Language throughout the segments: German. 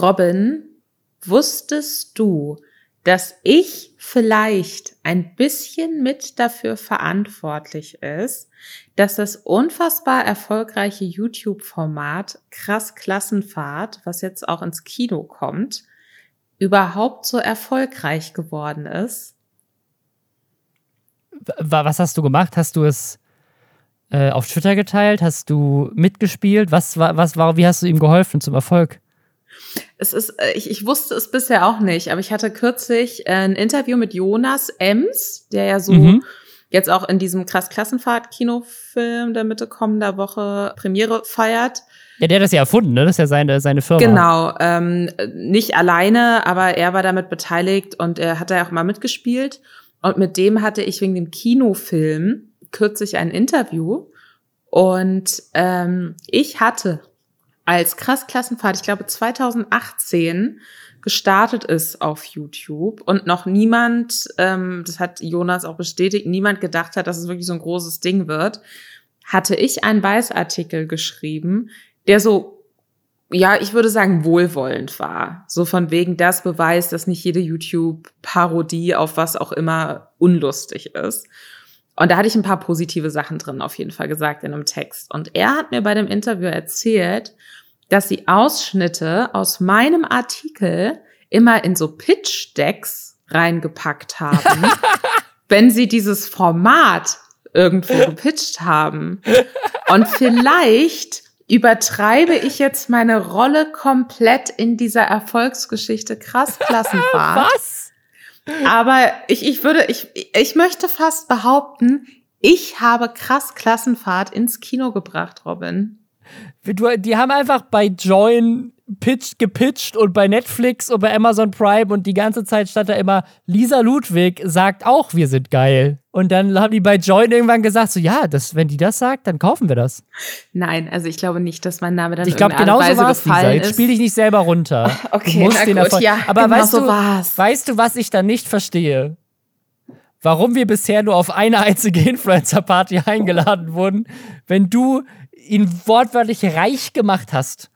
Robin, wusstest du, dass ich vielleicht ein bisschen mit dafür verantwortlich ist, dass das unfassbar erfolgreiche YouTube-Format Krass Klassenfahrt, was jetzt auch ins Kino kommt, überhaupt so erfolgreich geworden ist? Was hast du gemacht? Hast du es äh, auf Twitter geteilt? Hast du mitgespielt? Was was war, wie hast du ihm geholfen zum Erfolg? Es ist, äh, ich, ich wusste es bisher auch nicht, aber ich hatte kürzlich äh, ein Interview mit Jonas Ems, der ja so mhm. jetzt auch in diesem krass Klassenfahrt-Kinofilm der Mitte kommender Woche Premiere feiert. Ja, der hat das ja erfunden, ne? Das ist ja seine, seine Firma. Genau, ähm, nicht alleine, aber er war damit beteiligt und er hat da ja auch mal mitgespielt. Und mit dem hatte ich wegen dem Kinofilm kürzlich ein Interview. Und ähm, ich hatte als krass Klassenfahrt, ich glaube 2018 gestartet ist auf YouTube und noch niemand, ähm, das hat Jonas auch bestätigt, niemand gedacht hat, dass es wirklich so ein großes Ding wird, hatte ich einen Weißartikel geschrieben, der so, ja, ich würde sagen, wohlwollend war. So von wegen das Beweis, dass nicht jede YouTube-Parodie auf was auch immer unlustig ist. Und da hatte ich ein paar positive Sachen drin auf jeden Fall gesagt in einem Text. Und er hat mir bei dem Interview erzählt, dass sie Ausschnitte aus meinem Artikel immer in so Pitch-Decks reingepackt haben, wenn sie dieses Format irgendwo gepitcht haben. Und vielleicht übertreibe ich jetzt meine Rolle komplett in dieser Erfolgsgeschichte krass Klassenfahrt. Was? Aber ich, ich würde, ich, ich möchte fast behaupten, ich habe krass Klassenfahrt ins Kino gebracht, Robin. Du, die haben einfach bei Join pitched, gepitcht und bei Netflix und bei Amazon Prime und die ganze Zeit stand da immer, Lisa Ludwig sagt auch, wir sind geil. Und dann haben die bei Join irgendwann gesagt, so ja, das, wenn die das sagt, dann kaufen wir das. Nein, also ich glaube nicht, dass mein Name dann Ich glaube, genauso war es, Lisa. Jetzt spiel dich nicht selber runter. Okay, na gut, Erfolg. ja, Aber genau weißt, so du, war's. weißt du, was ich da nicht verstehe? Warum wir bisher nur auf eine einzige Influencer-Party eingeladen wurden, wenn du ihn wortwörtlich reich gemacht hast.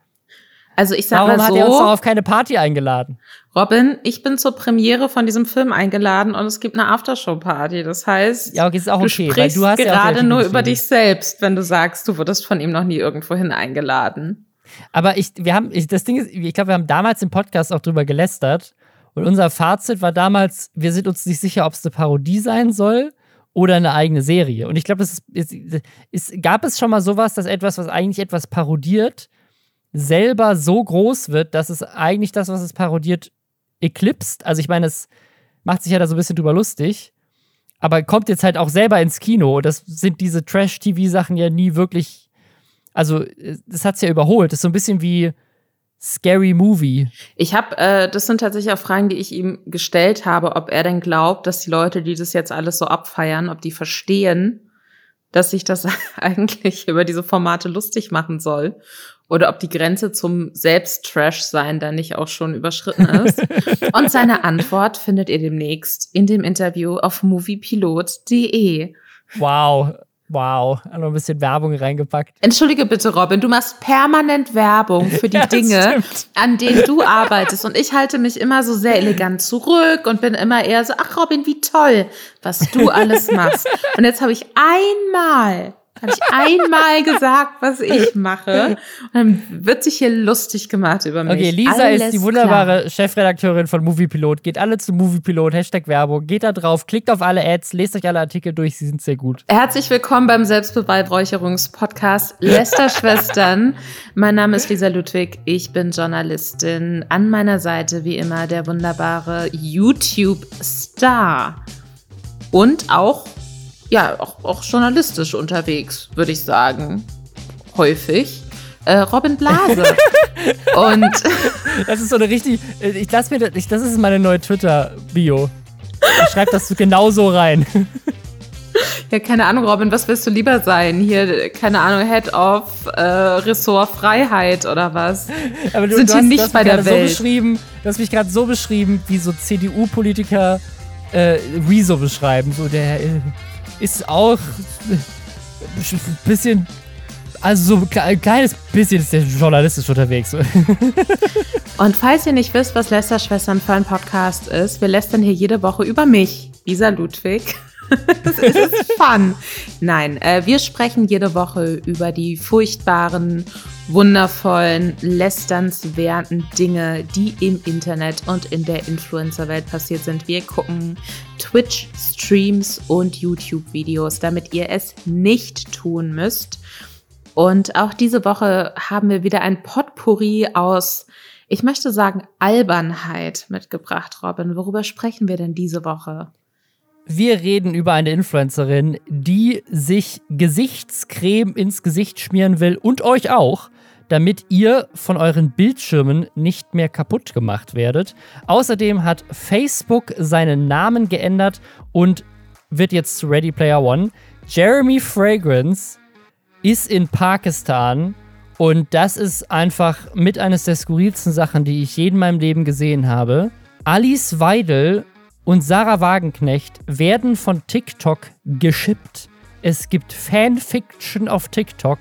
Also ich sag Warum mal so, hat er uns doch auf keine Party eingeladen? Robin, ich bin zur Premiere von diesem Film eingeladen und es gibt eine Aftershow-Party. Das heißt, ja, okay, ist auch du okay, sprichst du gerade ja nur über dich selbst, wenn du sagst, du wurdest von ihm noch nie irgendwohin eingeladen. Aber ich, wir haben, ich, das Ding ist, ich glaube, wir haben damals im Podcast auch drüber gelästert und unser Fazit war damals, wir sind uns nicht sicher, ob es eine Parodie sein soll oder eine eigene Serie. Und ich glaube, es, ist, es, gab es schon mal sowas, dass etwas, was eigentlich etwas parodiert, selber so groß wird, dass es eigentlich das, was es parodiert, eklipst. Also ich meine, es macht sich ja da so ein bisschen drüber lustig, aber kommt jetzt halt auch selber ins Kino. Das sind diese Trash-TV-Sachen ja nie wirklich. Also, das hat es ja überholt. Das ist so ein bisschen wie Scary Movie? Ich habe, äh, das sind tatsächlich auch Fragen, die ich ihm gestellt habe, ob er denn glaubt, dass die Leute, die das jetzt alles so abfeiern, ob die verstehen, dass sich das eigentlich über diese Formate lustig machen soll. Oder ob die Grenze zum Selbsttrash-Sein da nicht auch schon überschritten ist. Und seine Antwort findet ihr demnächst in dem Interview auf moviepilot.de. Wow, Wow, noch ein bisschen Werbung reingepackt. Entschuldige bitte, Robin, du machst permanent Werbung für die ja, Dinge, stimmt. an denen du arbeitest. Und ich halte mich immer so sehr elegant zurück und bin immer eher so, ach Robin, wie toll, was du alles machst. Und jetzt habe ich einmal habe ich einmal gesagt, was ich mache. Und dann wird sich hier lustig gemacht über mich. Okay, Lisa Alles ist die wunderbare klar. Chefredakteurin von Moviepilot. Geht alle zu Moviepilot, Hashtag Werbung. Geht da drauf, klickt auf alle Ads, lest euch alle Artikel durch, sie sind sehr gut. Herzlich willkommen beim Selbstbeweihräucherungspodcast Lästerschwestern. mein Name ist Lisa Ludwig, ich bin Journalistin. An meiner Seite wie immer der wunderbare YouTube-Star. Und auch ja, auch, auch journalistisch unterwegs, würde ich sagen. Häufig. Äh, Robin Blase. und das ist so eine richtig. Äh, ich lass mir das, das ist meine neue Twitter-Bio. Ich schreib das genau so rein. Ja, keine Ahnung, Robin, was willst du lieber sein? Hier, keine Ahnung, Head of äh, Ressort Freiheit oder was? Aber du, Sind du hier hast, nicht bei der Welt. So beschrieben, du hast mich gerade so beschrieben, wie so CDU-Politiker äh, Rezo beschreiben. So der äh, ist auch ein bisschen, also so ein kleines bisschen ist der journalistisch unterwegs. Und falls ihr nicht wisst, was Lästerschwestern für ein Podcast ist, wir lästern hier jede Woche über mich, Lisa Ludwig. das ist fun. Nein, äh, wir sprechen jede Woche über die furchtbaren, wundervollen, lästernswerten Dinge, die im Internet und in der Influencer-Welt passiert sind. Wir gucken Twitch-Streams und YouTube-Videos, damit ihr es nicht tun müsst. Und auch diese Woche haben wir wieder ein Potpourri aus, ich möchte sagen, Albernheit mitgebracht, Robin. Worüber sprechen wir denn diese Woche? Wir reden über eine Influencerin, die sich Gesichtscreme ins Gesicht schmieren will und euch auch, damit ihr von euren Bildschirmen nicht mehr kaputt gemacht werdet. Außerdem hat Facebook seinen Namen geändert und wird jetzt zu Ready Player One. Jeremy Fragrance ist in Pakistan und das ist einfach mit eines der skurrilsten Sachen, die ich je in meinem Leben gesehen habe. Alice Weidel und Sarah Wagenknecht werden von TikTok geschippt. Es gibt Fanfiction auf TikTok,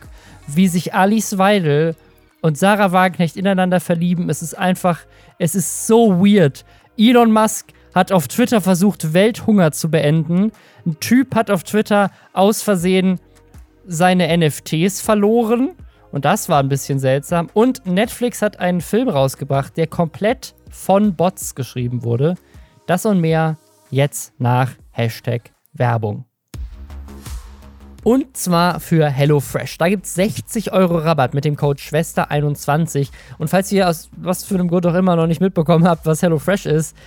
wie sich Alice Weidel und Sarah Wagenknecht ineinander verlieben. Es ist einfach, es ist so weird. Elon Musk hat auf Twitter versucht, Welthunger zu beenden. Ein Typ hat auf Twitter aus Versehen seine NFTs verloren. Und das war ein bisschen seltsam. Und Netflix hat einen Film rausgebracht, der komplett von Bots geschrieben wurde. Das und mehr jetzt nach Hashtag Werbung. Und zwar für HelloFresh. Da gibt es 60 Euro Rabatt mit dem Code Schwester21. Und falls ihr aus was für einem Grund auch immer noch nicht mitbekommen habt, was HelloFresh ist,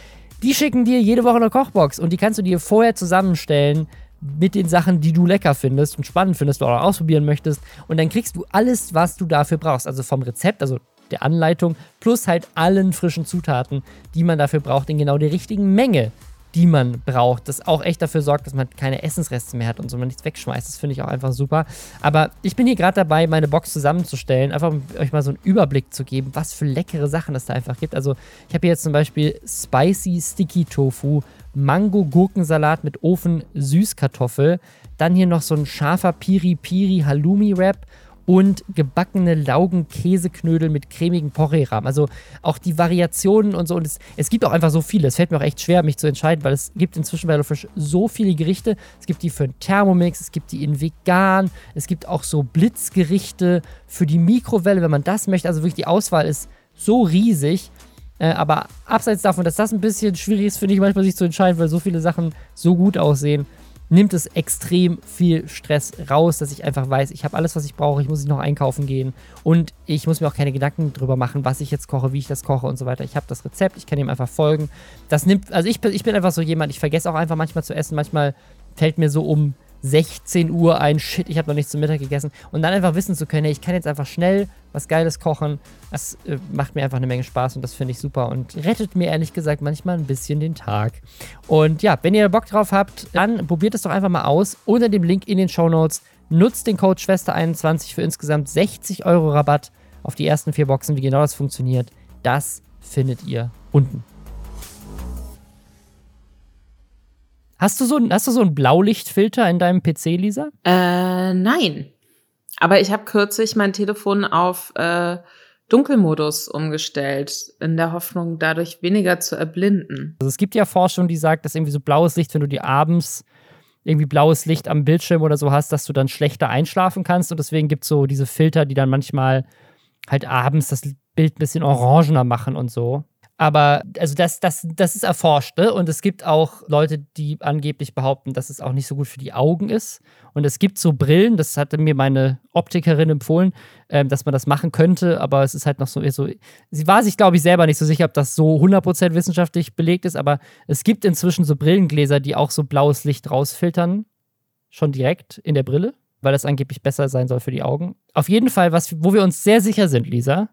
die schicken dir jede Woche eine Kochbox und die kannst du dir vorher zusammenstellen mit den Sachen, die du lecker findest und spannend findest oder ausprobieren möchtest. Und dann kriegst du alles, was du dafür brauchst. Also vom Rezept, also der Anleitung plus halt allen frischen Zutaten, die man dafür braucht, in genau der richtigen Menge, die man braucht. Das auch echt dafür sorgt, dass man keine Essensreste mehr hat und so man nichts wegschmeißt. Das finde ich auch einfach super. Aber ich bin hier gerade dabei, meine Box zusammenzustellen, einfach um euch mal so einen Überblick zu geben, was für leckere Sachen es da einfach gibt. Also ich habe hier jetzt zum Beispiel Spicy Sticky Tofu, Mango-Gurkensalat mit Ofen Süßkartoffel, dann hier noch so ein scharfer Piri-Piri Halloumi-Wrap und gebackene Laugenkäseknödel mit cremigen Porree-Rahmen. Also auch die Variationen und so. Und es, es, gibt auch einfach so viele. Es fällt mir auch echt schwer, mich zu entscheiden, weil es gibt inzwischen bei HelloFresh so viele Gerichte. Es gibt die für einen Thermomix, es gibt die in vegan, es gibt auch so Blitzgerichte für die Mikrowelle, wenn man das möchte. Also wirklich die Auswahl ist so riesig. Äh, aber abseits davon, dass das ein bisschen schwierig ist, finde ich manchmal sich zu entscheiden, weil so viele Sachen so gut aussehen nimmt es extrem viel Stress raus, dass ich einfach weiß, ich habe alles, was ich brauche, ich muss nicht noch einkaufen gehen und ich muss mir auch keine Gedanken drüber machen, was ich jetzt koche, wie ich das koche und so weiter. Ich habe das Rezept, ich kann ihm einfach folgen. Das nimmt, also ich, ich bin einfach so jemand, ich vergesse auch einfach manchmal zu essen, manchmal fällt mir so um 16 Uhr ein, shit, ich habe noch nichts zum Mittag gegessen. Und dann einfach wissen zu können, hey, ich kann jetzt einfach schnell was Geiles kochen. Das äh, macht mir einfach eine Menge Spaß und das finde ich super und rettet mir ehrlich gesagt manchmal ein bisschen den Tag. Und ja, wenn ihr Bock drauf habt, dann probiert es doch einfach mal aus. Unter dem Link in den Show Notes nutzt den Code Schwester21 für insgesamt 60 Euro Rabatt auf die ersten vier Boxen. Wie genau das funktioniert, das findet ihr unten. Hast du so, hast du so einen Blaulichtfilter in deinem PC, Lisa? Äh, nein. Aber ich habe kürzlich mein Telefon auf äh, Dunkelmodus umgestellt, in der Hoffnung, dadurch weniger zu erblinden. Also es gibt ja Forschung, die sagt, dass irgendwie so blaues Licht, wenn du dir abends irgendwie blaues Licht am Bildschirm oder so hast, dass du dann schlechter einschlafen kannst. Und deswegen gibt es so diese Filter, die dann manchmal halt abends das Bild ein bisschen orangener machen und so. Aber also das, das, das ist erforscht, ne? Und es gibt auch Leute, die angeblich behaupten, dass es auch nicht so gut für die Augen ist. Und es gibt so Brillen, das hatte mir meine Optikerin empfohlen, ähm, dass man das machen könnte, aber es ist halt noch so, so sie war sich, glaube ich, selber nicht so sicher, ob das so 100% wissenschaftlich belegt ist, aber es gibt inzwischen so Brillengläser, die auch so blaues Licht rausfiltern, schon direkt in der Brille, weil das angeblich besser sein soll für die Augen. Auf jeden Fall, was, wo wir uns sehr sicher sind, Lisa,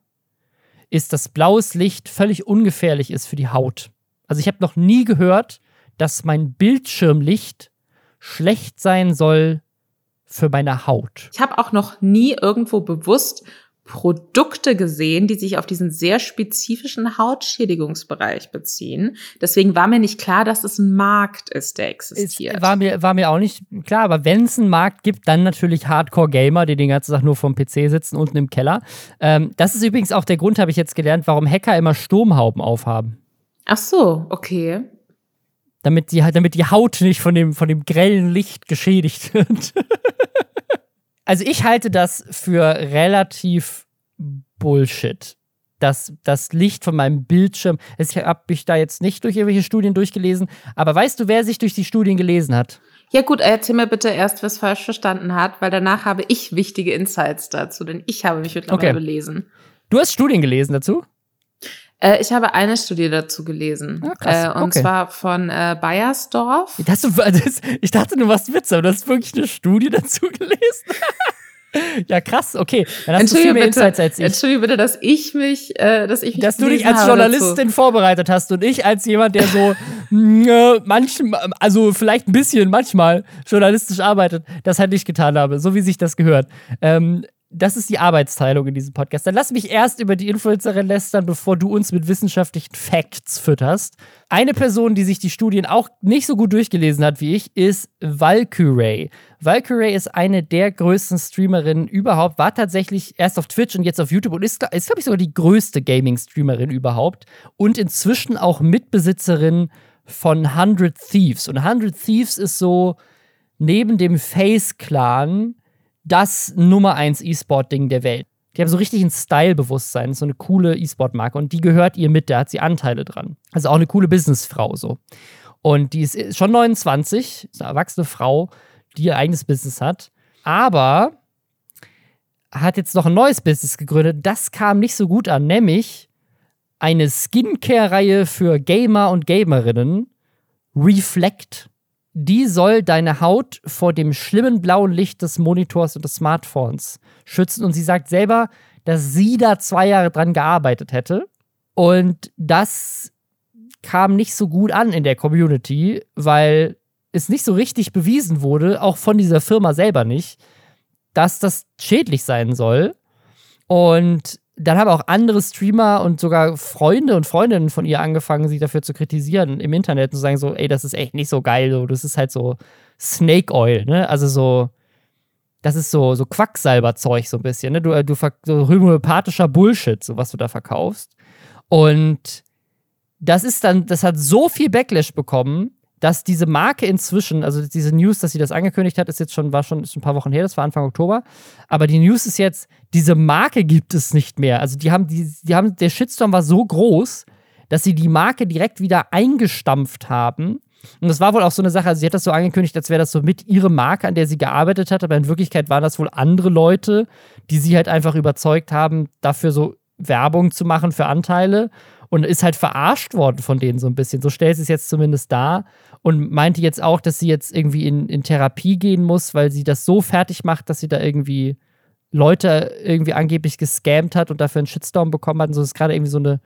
ist, dass blaues Licht völlig ungefährlich ist für die Haut. Also ich habe noch nie gehört, dass mein Bildschirmlicht schlecht sein soll für meine Haut. Ich habe auch noch nie irgendwo bewusst Produkte gesehen, die sich auf diesen sehr spezifischen Hautschädigungsbereich beziehen. Deswegen war mir nicht klar, dass es ein Markt ist, der existiert. Es war mir, war mir auch nicht klar, aber wenn es einen Markt gibt, dann natürlich Hardcore-Gamer, die den ganzen Tag nur vom PC sitzen, unten im Keller. Ähm, das ist übrigens auch der Grund, habe ich jetzt gelernt, warum Hacker immer Sturmhauben aufhaben. Ach so, okay. Damit die, damit die Haut nicht von dem, von dem grellen Licht geschädigt wird. also ich halte das für relativ Bullshit. Das, das Licht von meinem Bildschirm, ich habe mich da jetzt nicht durch irgendwelche Studien durchgelesen, aber weißt du, wer sich durch die Studien gelesen hat? Ja gut, erzähl mir bitte erst, was falsch verstanden hat, weil danach habe ich wichtige Insights dazu, denn ich habe mich mittlerweile okay. belesen. Du hast Studien gelesen dazu? Äh, ich habe eine Studie dazu gelesen. Ja, ah, krass. Äh, und okay. zwar von äh, Bayersdorf. Das, das, ich dachte, du warst Witz, aber du hast wirklich eine Studie dazu gelesen. ja, krass, okay. Dann hast du viel mehr bitte, als ich. Entschuldige bitte, dass ich mich, äh, dass ich mich Dass du dich als Journalistin dazu. vorbereitet hast und ich als jemand, der so äh, manchmal, also vielleicht ein bisschen manchmal journalistisch arbeitet, das halt nicht getan habe, so wie sich das gehört. Ähm, das ist die Arbeitsteilung in diesem Podcast. Dann lass mich erst über die Influencerin lästern, bevor du uns mit wissenschaftlichen Facts fütterst. Eine Person, die sich die Studien auch nicht so gut durchgelesen hat wie ich, ist Valkyrie. Valkyrie ist eine der größten Streamerinnen überhaupt, war tatsächlich erst auf Twitch und jetzt auf YouTube und ist, ist glaube ich, sogar die größte Gaming-Streamerin überhaupt und inzwischen auch Mitbesitzerin von 100 Thieves. Und 100 Thieves ist so neben dem Face-Clan das Nummer 1 E-Sport-Ding der Welt. Die haben so richtig ein Style-Bewusstsein, so eine coole E-Sport-Marke und die gehört ihr mit, da hat sie Anteile dran. Also auch eine coole Businessfrau so. Und die ist schon 29, ist eine erwachsene Frau, die ihr eigenes Business hat, aber hat jetzt noch ein neues Business gegründet. Das kam nicht so gut an, nämlich eine Skincare-Reihe für Gamer und Gamerinnen, Reflect die soll deine Haut vor dem schlimmen blauen Licht des Monitors und des Smartphones schützen. Und sie sagt selber, dass sie da zwei Jahre dran gearbeitet hätte. Und das kam nicht so gut an in der Community, weil es nicht so richtig bewiesen wurde, auch von dieser Firma selber nicht, dass das schädlich sein soll. Und dann haben auch andere Streamer und sogar Freunde und Freundinnen von ihr angefangen, sie dafür zu kritisieren im Internet und zu sagen so, ey, das ist echt nicht so geil, so, das ist halt so Snake Oil, ne? Also so, das ist so, so Quacksalberzeug so ein bisschen, ne? Du, äh, du so homöopathischer Bullshit, so was du da verkaufst. Und das ist dann, das hat so viel Backlash bekommen, dass diese Marke inzwischen, also diese News, dass sie das angekündigt hat, ist jetzt schon, war schon ist ein paar Wochen her, das war Anfang Oktober. Aber die News ist jetzt, diese Marke gibt es nicht mehr. Also die haben, die, die haben, der Shitstorm war so groß, dass sie die Marke direkt wieder eingestampft haben. Und das war wohl auch so eine Sache, also sie hat das so angekündigt, als wäre das so mit ihre Marke, an der sie gearbeitet hat, aber in Wirklichkeit waren das wohl andere Leute, die sie halt einfach überzeugt haben, dafür so Werbung zu machen für Anteile und ist halt verarscht worden von denen so ein bisschen. So stellt sie es jetzt zumindest dar und meinte jetzt auch, dass sie jetzt irgendwie in, in Therapie gehen muss, weil sie das so fertig macht, dass sie da irgendwie Leute irgendwie angeblich gescammt hat und dafür einen Shitstorm bekommen hat. Und so ist gerade irgendwie so eine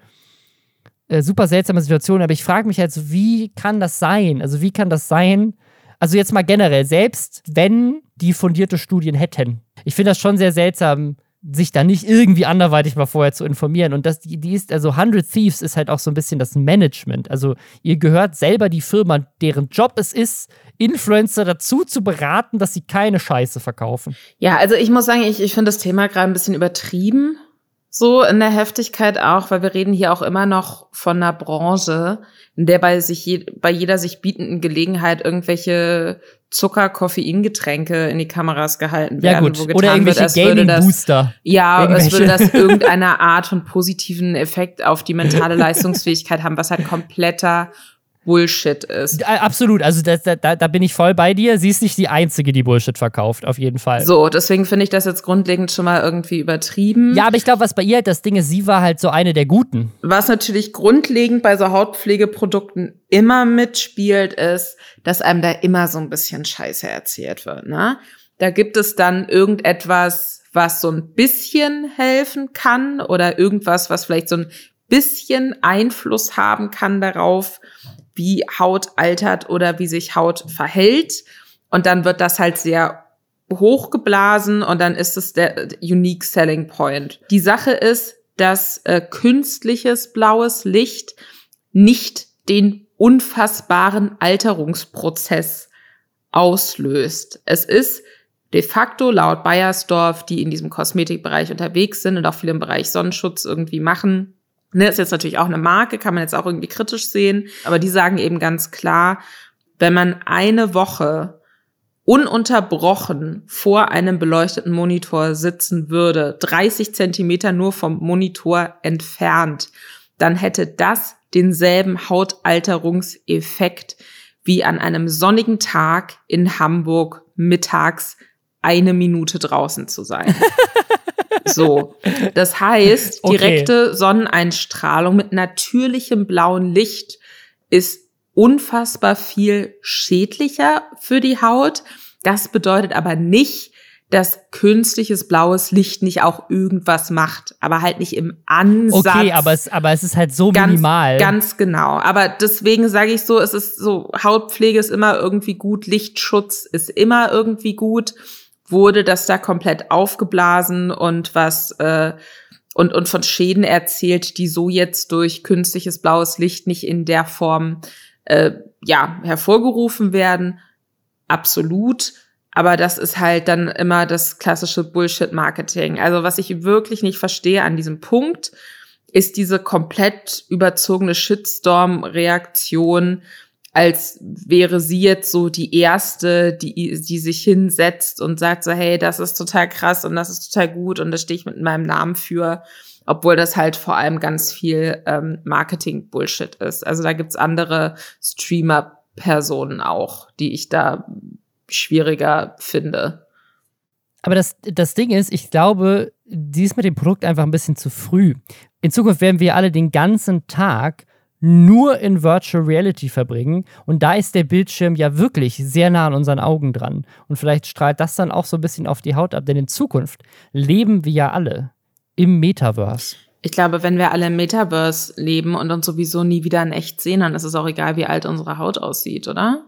äh, super seltsame Situation. Aber ich frage mich halt so, wie kann das sein? Also, wie kann das sein? Also, jetzt mal generell, selbst wenn die fundierte Studien hätten. Ich finde das schon sehr seltsam, sich da nicht irgendwie anderweitig mal vorher zu informieren. Und das, die, die ist, also 100 Thieves ist halt auch so ein bisschen das Management. Also ihr gehört selber die Firma, deren Job es ist, Influencer dazu zu beraten, dass sie keine Scheiße verkaufen. Ja, also ich muss sagen, ich, ich finde das Thema gerade ein bisschen übertrieben. So in der Heftigkeit auch, weil wir reden hier auch immer noch von einer Branche, in der bei sich je, bei jeder sich bietenden Gelegenheit irgendwelche Zucker, Koffeingetränke in die Kameras gehalten werden. Ja gut, oder irgendwelche Gaming-Booster. Ja, irgendwelche. es würde das irgendeine Art von positiven Effekt auf die mentale Leistungsfähigkeit haben, was halt kompletter Bullshit ist. Absolut, also das, da, da bin ich voll bei dir. Sie ist nicht die Einzige, die Bullshit verkauft, auf jeden Fall. So, deswegen finde ich das jetzt grundlegend schon mal irgendwie übertrieben. Ja, aber ich glaube, was bei ihr halt das Ding ist, sie war halt so eine der Guten. Was natürlich grundlegend bei so Hautpflegeprodukten immer mitspielt, ist, dass einem da immer so ein bisschen Scheiße erzählt wird. Ne? Da gibt es dann irgendetwas, was so ein bisschen helfen kann oder irgendwas, was vielleicht so ein bisschen Einfluss haben kann darauf, wie Haut altert oder wie sich Haut verhält. Und dann wird das halt sehr hochgeblasen und dann ist es der Unique Selling Point. Die Sache ist, dass äh, künstliches blaues Licht nicht den unfassbaren Alterungsprozess auslöst. Es ist de facto laut Bayersdorf, die in diesem Kosmetikbereich unterwegs sind und auch viel im Bereich Sonnenschutz irgendwie machen. Ne, ist jetzt natürlich auch eine Marke, kann man jetzt auch irgendwie kritisch sehen, aber die sagen eben ganz klar, wenn man eine Woche ununterbrochen vor einem beleuchteten Monitor sitzen würde, 30 Zentimeter nur vom Monitor entfernt, dann hätte das denselben Hautalterungseffekt wie an einem sonnigen Tag in Hamburg mittags eine Minute draußen zu sein. So. Das heißt, direkte okay. Sonneneinstrahlung mit natürlichem blauen Licht ist unfassbar viel schädlicher für die Haut. Das bedeutet aber nicht, dass künstliches blaues Licht nicht auch irgendwas macht, aber halt nicht im Ansatz. Okay, aber es, aber es ist halt so ganz, minimal. Ganz genau. Aber deswegen sage ich so, es ist so, Hautpflege ist immer irgendwie gut, Lichtschutz ist immer irgendwie gut. Wurde das da komplett aufgeblasen und was äh, und, und von Schäden erzählt, die so jetzt durch künstliches blaues Licht nicht in der Form äh, ja, hervorgerufen werden. Absolut. Aber das ist halt dann immer das klassische Bullshit-Marketing. Also was ich wirklich nicht verstehe an diesem Punkt, ist diese komplett überzogene Shitstorm-Reaktion, als wäre sie jetzt so die erste, die, die sich hinsetzt und sagt so, hey, das ist total krass und das ist total gut und da stehe ich mit meinem Namen für obwohl das halt vor allem ganz viel ähm, Marketing-Bullshit ist. Also da gibt's andere Streamer-Personen auch, die ich da schwieriger finde. Aber das, das Ding ist, ich glaube, die ist mit dem Produkt einfach ein bisschen zu früh. In Zukunft werden wir alle den ganzen Tag nur in Virtual Reality verbringen. Und da ist der Bildschirm ja wirklich sehr nah an unseren Augen dran. Und vielleicht strahlt das dann auch so ein bisschen auf die Haut ab, denn in Zukunft leben wir ja alle im Metaverse. Ich glaube, wenn wir alle im Metaverse leben und uns sowieso nie wieder in echt sehen, dann ist es auch egal, wie alt unsere Haut aussieht, oder?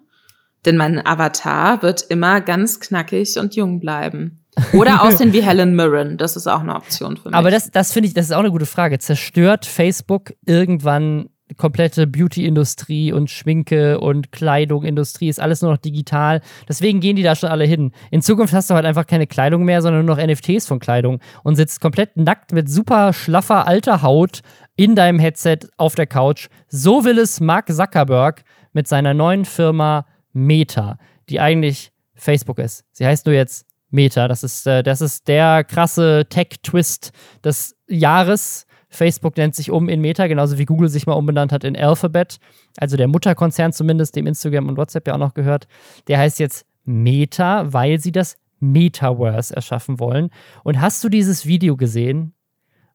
Denn mein Avatar wird immer ganz knackig und jung bleiben. Oder aussehen wie Helen Mirren. Das ist auch eine Option für mich. Aber das, das finde ich, das ist auch eine gute Frage. Zerstört Facebook irgendwann komplette Beauty-Industrie und Schminke und Kleidung-Industrie ist alles nur noch digital. Deswegen gehen die da schon alle hin. In Zukunft hast du halt einfach keine Kleidung mehr, sondern nur noch NFTs von Kleidung und sitzt komplett nackt mit super schlaffer alter Haut in deinem Headset auf der Couch. So will es Mark Zuckerberg mit seiner neuen Firma Meta, die eigentlich Facebook ist. Sie heißt nur jetzt Meta. Das ist, äh, das ist der krasse Tech-Twist des Jahres Facebook nennt sich um in Meta, genauso wie Google sich mal umbenannt hat in Alphabet, also der Mutterkonzern zumindest, dem Instagram und WhatsApp ja auch noch gehört. Der heißt jetzt Meta, weil sie das Metaverse erschaffen wollen. Und hast du dieses Video gesehen,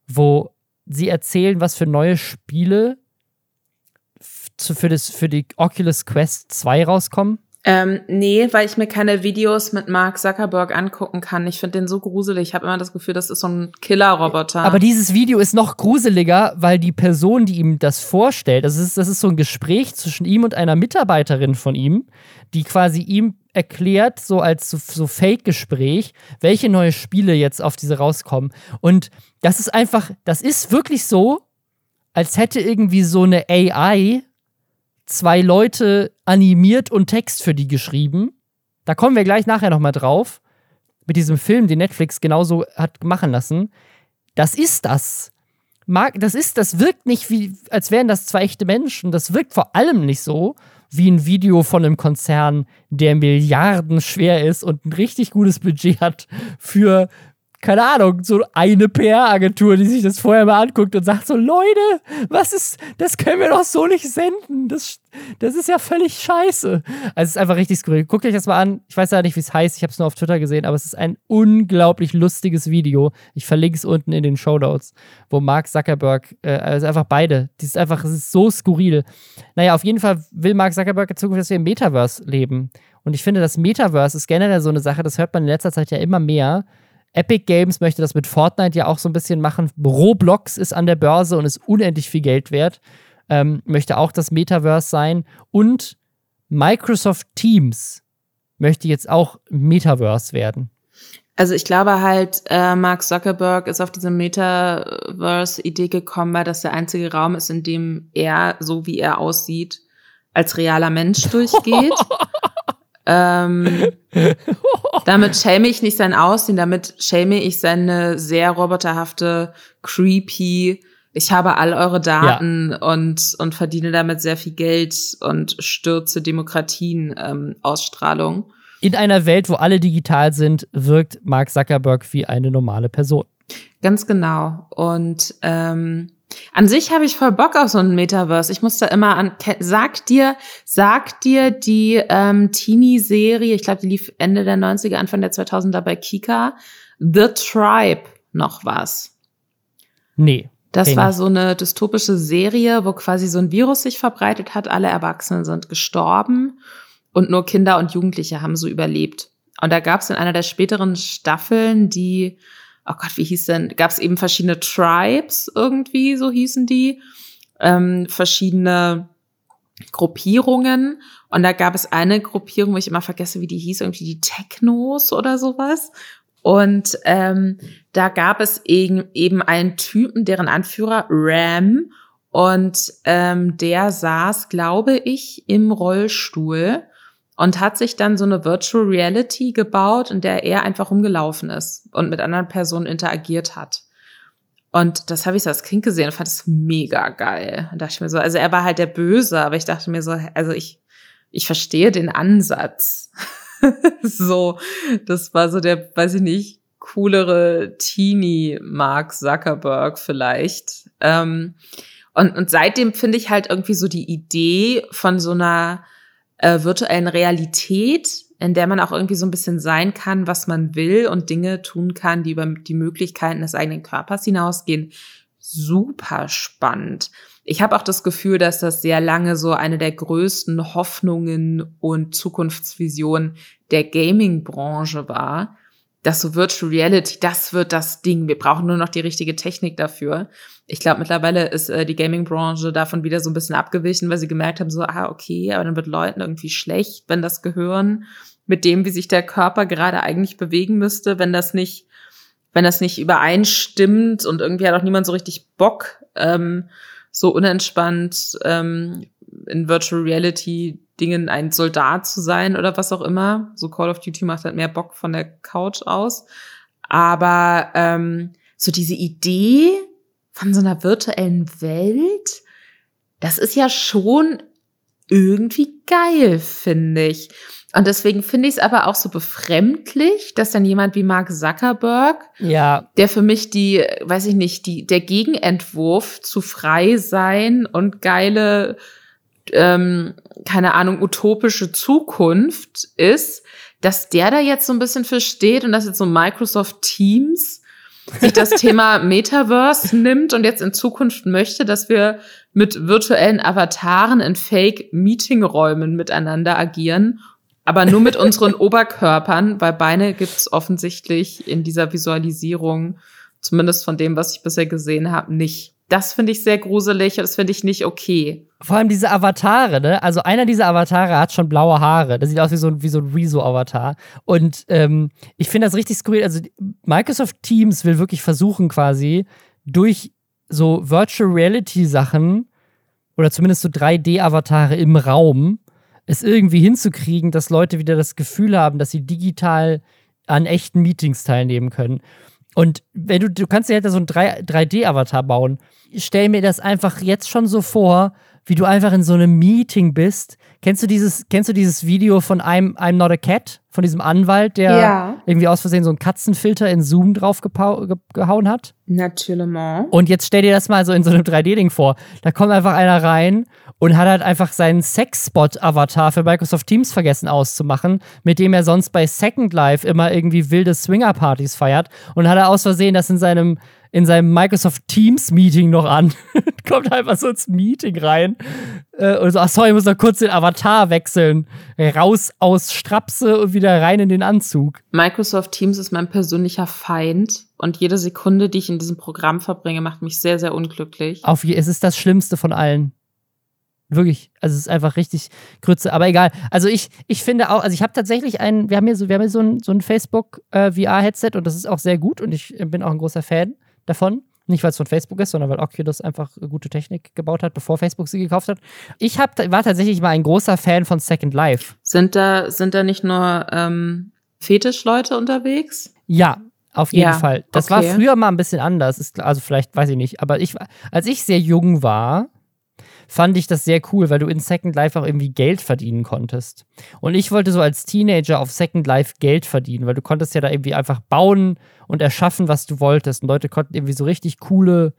wo sie erzählen, was für neue Spiele für, das, für die Oculus Quest 2 rauskommen? Ähm, nee, weil ich mir keine Videos mit Mark Zuckerberg angucken kann. Ich finde den so gruselig. Ich habe immer das Gefühl, das ist so ein Killer-Roboter. Aber dieses Video ist noch gruseliger, weil die Person, die ihm das vorstellt, das ist, das ist so ein Gespräch zwischen ihm und einer Mitarbeiterin von ihm, die quasi ihm erklärt, so als so, so Fake-Gespräch, welche neue Spiele jetzt auf diese rauskommen. Und das ist einfach, das ist wirklich so, als hätte irgendwie so eine AI zwei Leute animiert und Text für die geschrieben. Da kommen wir gleich nachher nochmal drauf. Mit diesem Film, den Netflix genauso hat machen lassen. Das ist das. Das ist, das wirkt nicht wie, als wären das zwei echte Menschen. Das wirkt vor allem nicht so wie ein Video von einem Konzern, der Milliarden schwer ist und ein richtig gutes Budget hat für keine Ahnung, so eine PR-Agentur, die sich das vorher mal anguckt und sagt so, Leute, was ist, das können wir doch so nicht senden. Das, das ist ja völlig scheiße. Also es ist einfach richtig skurril. Guckt euch das mal an. Ich weiß ja nicht, wie es heißt. Ich habe es nur auf Twitter gesehen, aber es ist ein unglaublich lustiges Video. Ich verlinke es unten in den Show Notes, wo Mark Zuckerberg, äh, also einfach beide, die ist einfach, es ist so skurril. Naja, auf jeden Fall will Mark Zuckerberg in Zukunft, dass wir im Metaverse leben. Und ich finde, das Metaverse ist generell so eine Sache, das hört man in letzter Zeit ja immer mehr Epic Games möchte das mit Fortnite ja auch so ein bisschen machen. Roblox ist an der Börse und ist unendlich viel Geld wert. Ähm, möchte auch das Metaverse sein. Und Microsoft Teams möchte jetzt auch Metaverse werden. Also ich glaube halt, äh, Mark Zuckerberg ist auf diese Metaverse-Idee gekommen, weil das der einzige Raum ist, in dem er, so wie er aussieht, als realer Mensch durchgeht. ähm, damit schäme ich nicht sein Aussehen, damit schäme ich seine sehr roboterhafte, creepy, ich habe all eure Daten ja. und, und verdiene damit sehr viel Geld und stürze Demokratien ähm, Ausstrahlung. In einer Welt, wo alle digital sind, wirkt Mark Zuckerberg wie eine normale Person. Ganz genau. Und ähm, an sich habe ich voll Bock auf so ein Metaverse. Ich muss da immer an. Sag dir, sag dir die ähm, Teenie-Serie, ich glaube, die lief Ende der 90er, Anfang der 2000er bei Kika, The Tribe noch was? Nee. Das war so eine dystopische Serie, wo quasi so ein Virus sich verbreitet hat. Alle Erwachsenen sind gestorben und nur Kinder und Jugendliche haben so überlebt. Und da gab es in einer der späteren Staffeln die oh Gott, wie hieß denn, gab es eben verschiedene Tribes irgendwie, so hießen die, ähm, verschiedene Gruppierungen. Und da gab es eine Gruppierung, wo ich immer vergesse, wie die hieß, irgendwie die Technos oder sowas. Und ähm, da gab es eben, eben einen Typen, deren Anführer Ram. Und ähm, der saß, glaube ich, im Rollstuhl und hat sich dann so eine Virtual Reality gebaut, in der er einfach rumgelaufen ist und mit anderen Personen interagiert hat. Und das habe ich so als Kind gesehen und fand es mega geil. Und dachte ich mir so, also er war halt der Böse, aber ich dachte mir so, also ich, ich verstehe den Ansatz. so, das war so der, weiß ich nicht, coolere Teenie Mark Zuckerberg vielleicht. Ähm, und, und seitdem finde ich halt irgendwie so die Idee von so einer äh, virtuellen Realität, in der man auch irgendwie so ein bisschen sein kann, was man will und Dinge tun kann, die über die Möglichkeiten des eigenen Körpers hinausgehen. Super spannend. Ich habe auch das Gefühl, dass das sehr lange so eine der größten Hoffnungen und Zukunftsvisionen der Gaming-Branche war, dass so Virtual Reality, das wird das Ding. Wir brauchen nur noch die richtige Technik dafür. Ich glaube, mittlerweile ist äh, die Gaming-Branche davon wieder so ein bisschen abgewichen, weil sie gemerkt haben, so, ah, okay, aber dann wird Leuten irgendwie schlecht, wenn das Gehirn mit dem, wie sich der Körper gerade eigentlich bewegen müsste, wenn das nicht, wenn das nicht übereinstimmt und irgendwie hat auch niemand so richtig Bock, ähm, so unentspannt ähm, in Virtual Reality Dingen ein Soldat zu sein oder was auch immer. So Call of Duty macht halt mehr Bock von der Couch aus. Aber ähm, so diese Idee von so einer virtuellen Welt, das ist ja schon irgendwie geil, finde ich. Und deswegen finde ich es aber auch so befremdlich, dass dann jemand wie Mark Zuckerberg, ja. der für mich die, weiß ich nicht, die, der Gegenentwurf zu frei sein und geile ähm, keine Ahnung, utopische Zukunft ist, dass der da jetzt so ein bisschen für steht und dass jetzt so Microsoft Teams sich das Thema Metaverse nimmt und jetzt in Zukunft möchte, dass wir mit virtuellen Avataren in Fake-Meeting-Räumen miteinander agieren, aber nur mit unseren Oberkörpern, weil Beine gibt's offensichtlich in dieser Visualisierung, zumindest von dem, was ich bisher gesehen habe, nicht. Das finde ich sehr gruselig und das finde ich nicht okay. Vor allem diese Avatare, ne? Also einer dieser Avatare hat schon blaue Haare. Das sieht aus wie so, wie so ein Rezo-Avatar. Und ähm, ich finde das richtig skurril. Also Microsoft Teams will wirklich versuchen, quasi durch so Virtual Reality-Sachen oder zumindest so 3D-Avatare im Raum es irgendwie hinzukriegen, dass Leute wieder das Gefühl haben, dass sie digital an echten Meetings teilnehmen können. Und wenn du, du kannst dir halt so ein 3D-Avatar bauen. Ich stell mir das einfach jetzt schon so vor, wie du einfach in so einem Meeting bist. Kennst du dieses, kennst du dieses Video von I'm, I'm Not a Cat? Von diesem Anwalt, der ja. irgendwie aus Versehen so einen Katzenfilter in Zoom drauf gehauen hat? Natürlich. Und jetzt stell dir das mal so in so einem 3D-Ding vor. Da kommt einfach einer rein und hat halt einfach seinen Sexspot-Avatar für Microsoft Teams vergessen auszumachen, mit dem er sonst bei Second Life immer irgendwie wilde Swinger-Partys feiert und hat er aus Versehen das in seinem in seinem Microsoft Teams Meeting noch an. Kommt einfach so ins Meeting rein äh, und so, ach sorry, ich muss noch kurz den Avatar wechseln. Raus aus Strapse und wieder rein in den Anzug. Microsoft Teams ist mein persönlicher Feind und jede Sekunde, die ich in diesem Programm verbringe, macht mich sehr, sehr unglücklich. Auf, es ist das Schlimmste von allen. Wirklich. Also es ist einfach richtig Grütze. Aber egal. Also ich, ich finde auch, also ich habe tatsächlich ein, wir haben hier so, wir haben hier so ein, so ein Facebook äh, VR-Headset und das ist auch sehr gut und ich bin auch ein großer Fan davon. Nicht, weil es von Facebook ist, sondern weil Oculus einfach gute Technik gebaut hat, bevor Facebook sie gekauft hat. Ich hab, war tatsächlich mal ein großer Fan von Second Life. Sind da, sind da nicht nur ähm, Fetischleute unterwegs? Ja, auf jeden ja, Fall. Das okay. war früher mal ein bisschen anders. Ist, also vielleicht, weiß ich nicht. Aber ich, als ich sehr jung war, fand ich das sehr cool, weil du in Second Life auch irgendwie Geld verdienen konntest. Und ich wollte so als Teenager auf Second Life Geld verdienen, weil du konntest ja da irgendwie einfach bauen und erschaffen, was du wolltest. Und Leute konnten irgendwie so richtig coole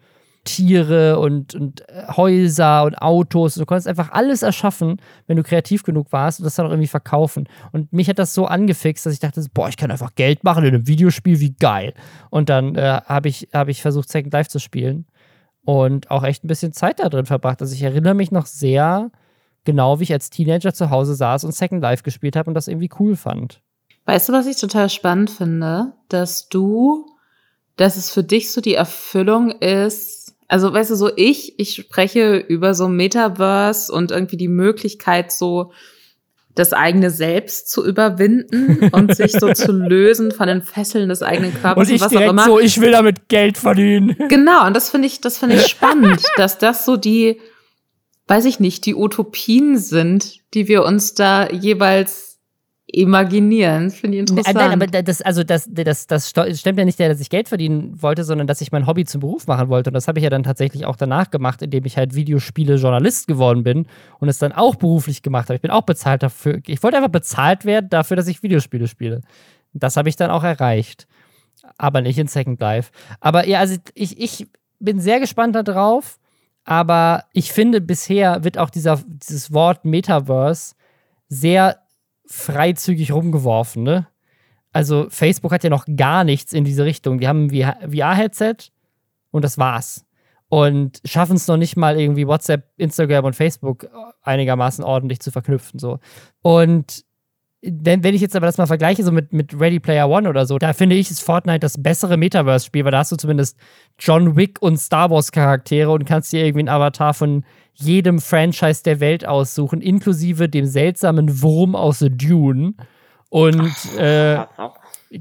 Tiere und, und äh, Häuser und Autos. Du konntest einfach alles erschaffen, wenn du kreativ genug warst und das dann auch irgendwie verkaufen. Und mich hat das so angefixt, dass ich dachte, boah, ich kann einfach Geld machen in einem Videospiel, wie geil. Und dann äh, habe ich, hab ich versucht, Second Life zu spielen und auch echt ein bisschen Zeit da drin verbracht. Also ich erinnere mich noch sehr genau, wie ich als Teenager zu Hause saß und Second Life gespielt habe und das irgendwie cool fand. Weißt du, was ich total spannend finde? Dass du, dass es für dich so die Erfüllung ist, also weißt du, so ich, ich spreche über so Metaverse und irgendwie die Möglichkeit so das eigene Selbst zu überwinden und sich so zu lösen von den Fesseln des eigenen Körpers und, ich und was direkt auch immer. So, ich will damit Geld verdienen. Genau, und das finde ich, das finde ich spannend, dass das so die, weiß ich nicht, die Utopien sind, die wir uns da jeweils imaginieren. Finde ich interessant. Nein, aber das, also das, das, das stimmt ja nicht, dass ich Geld verdienen wollte, sondern dass ich mein Hobby zum Beruf machen wollte. Und das habe ich ja dann tatsächlich auch danach gemacht, indem ich halt Videospiele-Journalist geworden bin und es dann auch beruflich gemacht habe. Ich bin auch bezahlt dafür. Ich wollte einfach bezahlt werden dafür, dass ich Videospiele spiele. Das habe ich dann auch erreicht. Aber nicht in Second Life. Aber ja, also ich, ich bin sehr gespannt darauf. Aber ich finde, bisher wird auch dieser, dieses Wort Metaverse sehr freizügig rumgeworfen, ne? Also Facebook hat ja noch gar nichts in diese Richtung. Die haben ein VR-Headset und das war's. Und schaffen es noch nicht mal irgendwie WhatsApp, Instagram und Facebook einigermaßen ordentlich zu verknüpfen. So. Und wenn, wenn ich jetzt aber das mal vergleiche, so mit, mit Ready Player One oder so, da finde ich, ist Fortnite das bessere Metaverse-Spiel, weil da hast du zumindest John Wick und Star Wars-Charaktere und kannst dir irgendwie einen Avatar von jedem Franchise der Welt aussuchen, inklusive dem seltsamen Wurm aus The Dune. Und äh,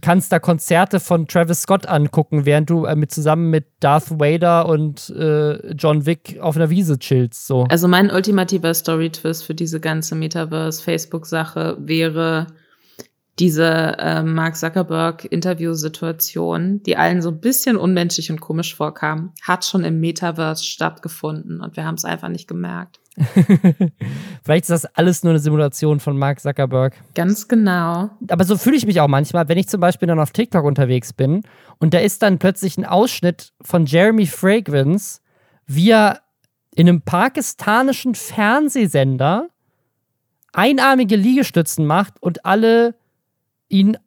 kannst da Konzerte von Travis Scott angucken, während du äh, mit, zusammen mit Darth Vader und äh, John Wick auf einer Wiese chillst. So. Also mein ultimativer Story-Twist für diese ganze Metaverse-Facebook-Sache wäre diese äh, Mark Zuckerberg-Interviewsituation, die allen so ein bisschen unmenschlich und komisch vorkam, hat schon im Metaverse stattgefunden und wir haben es einfach nicht gemerkt. Vielleicht ist das alles nur eine Simulation von Mark Zuckerberg. Ganz genau. Aber so fühle ich mich auch manchmal, wenn ich zum Beispiel dann auf TikTok unterwegs bin und da ist dann plötzlich ein Ausschnitt von Jeremy Fragrance, wie er in einem pakistanischen Fernsehsender einarmige Liegestützen macht und alle ihn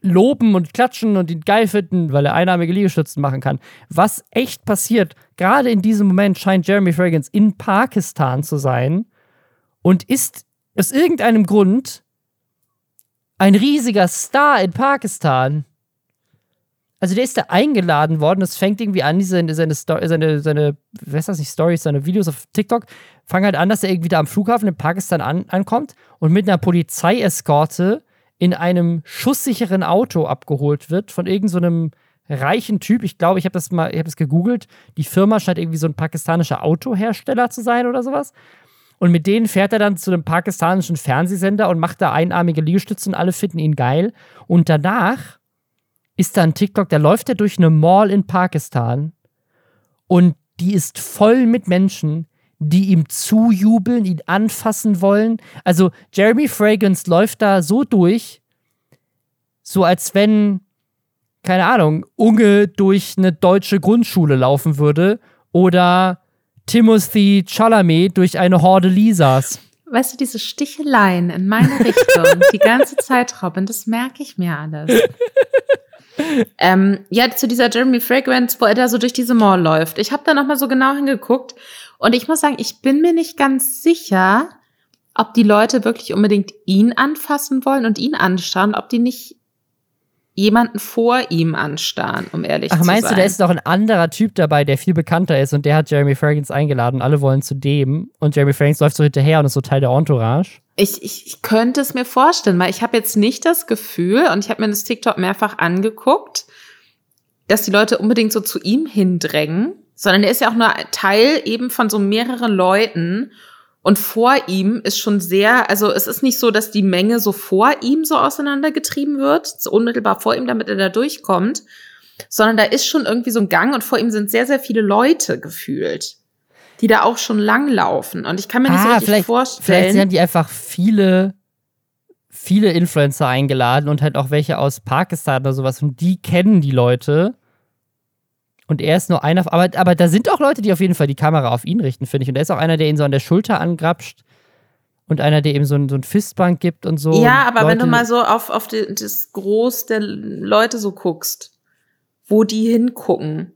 loben und klatschen und ihn geil finden, weil er einarmige Liegestützen machen kann. Was echt passiert, gerade in diesem Moment scheint Jeremy Fragrance in Pakistan zu sein und ist aus irgendeinem Grund ein riesiger Star in Pakistan. Also der ist da eingeladen worden, das fängt irgendwie an, seine, seine, seine, seine, ist das nicht, Stories, seine Videos auf TikTok, fangen halt an, dass er irgendwie da am Flughafen in Pakistan an, ankommt und mit einer Polizeieskorte in einem schusssicheren Auto abgeholt wird von irgendeinem so reichen Typ. Ich glaube, ich habe das mal, ich habe das gegoogelt. Die Firma scheint irgendwie so ein pakistanischer Autohersteller zu sein oder sowas. Und mit denen fährt er dann zu einem pakistanischen Fernsehsender und macht da einarmige Liegestütze und alle finden ihn geil. Und danach ist da ein TikTok, da läuft er durch eine Mall in Pakistan und die ist voll mit Menschen, die ihm zujubeln, ihn anfassen wollen. Also Jeremy Fragrance läuft da so durch, so als wenn, keine Ahnung, Unge durch eine deutsche Grundschule laufen würde oder Timothy Chalamet durch eine Horde Lisas. Weißt du, diese Sticheleien in meine Richtung, die ganze Zeit, Robin, das merke ich mir alles. ähm, ja, zu dieser Jeremy Fragrance, wo er da so durch diese Mall läuft. Ich habe da nochmal so genau hingeguckt und ich muss sagen, ich bin mir nicht ganz sicher, ob die Leute wirklich unbedingt ihn anfassen wollen und ihn anschauen, ob die nicht jemanden vor ihm anstarren, um ehrlich Ach, zu sein. meinst du, da ist noch ein anderer Typ dabei, der viel bekannter ist und der hat Jeremy Fragrance eingeladen. Alle wollen zu dem und Jeremy Fragrance läuft so hinterher und ist so Teil der Entourage. Ich, ich, ich könnte es mir vorstellen, weil ich habe jetzt nicht das Gefühl, und ich habe mir das TikTok mehrfach angeguckt, dass die Leute unbedingt so zu ihm hindrängen, sondern er ist ja auch nur Teil eben von so mehreren Leuten. Und vor ihm ist schon sehr, also es ist nicht so, dass die Menge so vor ihm so auseinandergetrieben wird, so unmittelbar vor ihm, damit er da durchkommt, sondern da ist schon irgendwie so ein Gang und vor ihm sind sehr, sehr viele Leute gefühlt, die da auch schon langlaufen. Und ich kann mir nicht so Ah, richtig vielleicht, vorstellen. vielleicht haben die einfach viele, viele Influencer eingeladen und halt auch welche aus Pakistan oder sowas und die kennen die Leute. Und er ist nur einer, aber, aber da sind auch Leute, die auf jeden Fall die Kamera auf ihn richten, finde ich. Und da ist auch einer, der ihn so an der Schulter angrapscht und einer, der ihm so ein, so ein Fistbank gibt und so. Ja, aber wenn du Leute- mal so auf, auf die, das Groß der Leute so guckst, wo die hingucken,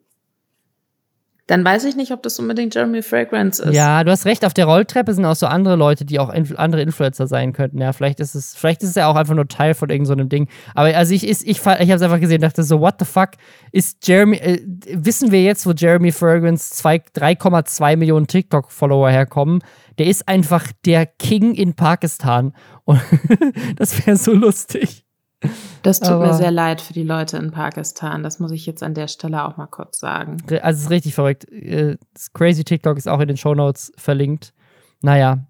dann weiß ich nicht, ob das unbedingt Jeremy Fragrance ist. Ja, du hast recht, auf der Rolltreppe sind auch so andere Leute, die auch inf andere Influencer sein könnten. Ja, vielleicht ist es, vielleicht ist ja auch einfach nur Teil von irgendeinem so Ding. Aber also ich, ich, ich, fa- ich habe es einfach gesehen und dachte so, what the fuck ist Jeremy, äh, wissen wir jetzt, wo Jeremy Fragrance zwei- 3,2 Millionen TikTok-Follower herkommen? Der ist einfach der King in Pakistan. Und das wäre so lustig. Das tut Aber- mir sehr leid für die Leute in Pakistan. Das muss ich jetzt an der Stelle auch mal kurz sagen. Also es ist richtig verrückt. Äh, Das Crazy TikTok ist auch in den Shownotes verlinkt. Naja.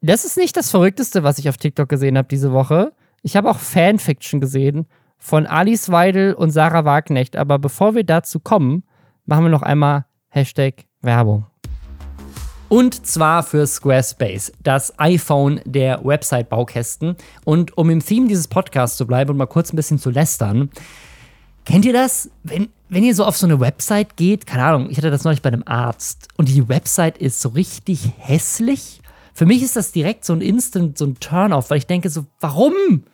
Das ist nicht das Verrückteste, was ich auf TikTok gesehen habe diese Woche. Ich habe auch Fanfiction gesehen von Alice Weidel und Sarah Wagenknecht. Aber bevor wir dazu kommen, machen wir noch einmal Hashtag Werbung. Und zwar für Squarespace, das iPhone der Website-Baukästen. Und um im Theme dieses Podcasts zu bleiben und mal kurz ein bisschen zu lästern, Kennt ihr das? Wenn, wenn ihr so auf so eine Website geht, keine Ahnung, ich hatte das neulich bei einem Arzt und die Website ist so richtig hässlich. Für mich ist das direkt so ein Instant, so ein Turn-off, weil ich denke so, warum?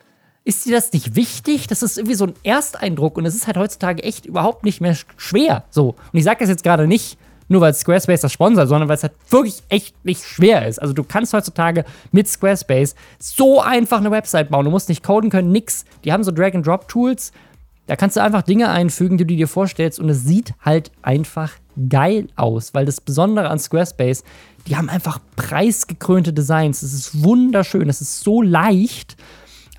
Ist dir das nicht wichtig? Das ist irgendwie so ein Ersteindruck und es ist halt heutzutage echt überhaupt nicht mehr sch- schwer. So. Und ich sage das jetzt gerade nicht, nur weil Squarespace das sponsert, sondern weil es halt wirklich echt nicht schwer ist. Also du kannst heutzutage mit Squarespace so einfach eine Website bauen. Du musst nicht coden können, nix. Die haben so Drag-and-Drop-Tools. Da kannst du einfach Dinge einfügen, die du dir vorstellst und es sieht halt einfach geil aus, weil das Besondere an Squarespace, die haben einfach preisgekrönte Designs. Es ist wunderschön, es ist so leicht.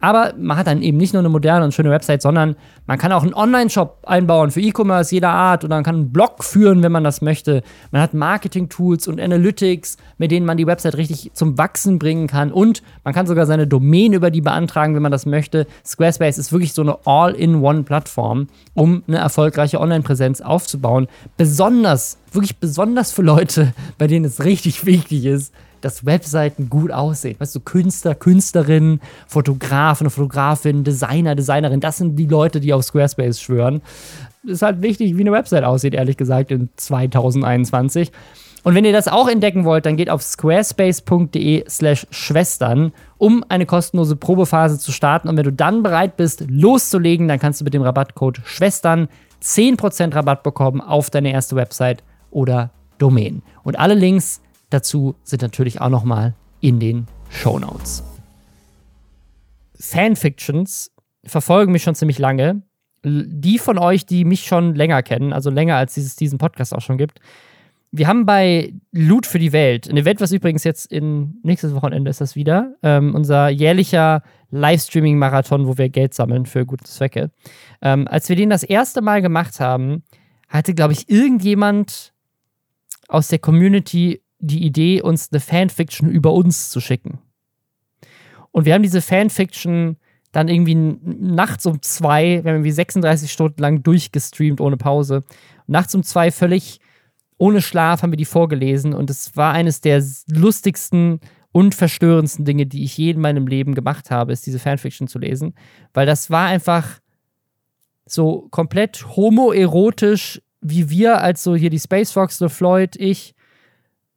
Aber man hat dann eben nicht nur eine moderne und schöne Website, sondern man kann auch einen Online-Shop einbauen für E-Commerce jeder Art oder man kann einen Blog führen, wenn man das möchte. Man hat Marketing-Tools und Analytics, mit denen man die Website richtig zum Wachsen bringen kann und man kann sogar seine Domain über die beantragen, wenn man das möchte. Squarespace ist wirklich so eine All-in-One-Plattform, um eine erfolgreiche Online-Präsenz aufzubauen. Besonders, wirklich besonders für Leute, bei denen es richtig wichtig ist, dass Webseiten gut aussehen. Weißt du, Künstler, Künstlerinnen, Fotografen, Fotografinnen, Designer, Designerin, das sind die Leute, die auf Squarespace schwören. Ist halt wichtig, wie eine Website aussieht, ehrlich gesagt, in 2021. Und wenn ihr das auch entdecken wollt, dann geht auf squarespace.de/slash Schwestern, um eine kostenlose Probephase zu starten. Und wenn du dann bereit bist, loszulegen, dann kannst du mit dem Rabattcode Schwestern 10% Rabatt bekommen auf deine erste Website oder Domain. Und alle Links dazu sind natürlich auch nochmal in den Show Notes. Fanfictions verfolgen mich schon ziemlich lange. Die von euch, die mich schon länger kennen, also länger als es diesen Podcast auch schon gibt, wir haben bei Loot für die Welt, ein Event, was übrigens jetzt in nächstes Wochenende ist das wieder, ähm, unser jährlicher Livestreaming-Marathon, wo wir Geld sammeln für gute Zwecke. Ähm, als wir den das erste Mal gemacht haben, hatte, glaube ich, irgendjemand aus der Community die Idee, uns eine Fanfiction über uns zu schicken. Und wir haben diese Fanfiction dann irgendwie nachts um zwei, wir haben irgendwie 36 Stunden lang durchgestreamt ohne Pause. Nachts um zwei völlig ohne Schlaf haben wir die vorgelesen und es war eines der lustigsten und verstörendsten Dinge, die ich je in meinem Leben gemacht habe, ist diese Fanfiction zu lesen, weil das war einfach so komplett homoerotisch, wie wir als so hier die Space Fox, The Floyd, ich,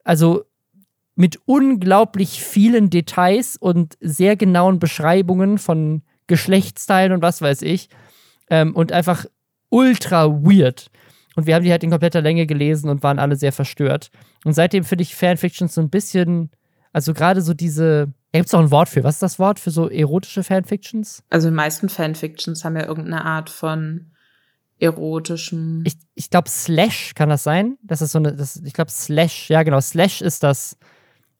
also mit unglaublich vielen Details und sehr genauen Beschreibungen von Geschlechtsteilen und was weiß ich. Ähm, und einfach ultra weird. Und wir haben die halt in kompletter Länge gelesen und waren alle sehr verstört. Und seitdem finde ich Fanfictions so ein bisschen, also gerade so diese gibt es auch ein Wort für. Was ist das Wort für so erotische Fanfictions? Also die meisten Fanfictions haben ja irgendeine Art von erotischem. Ich, ich glaube, Slash kann das sein. Das ist so eine, das, ich glaube, Slash, ja genau, Slash ist das,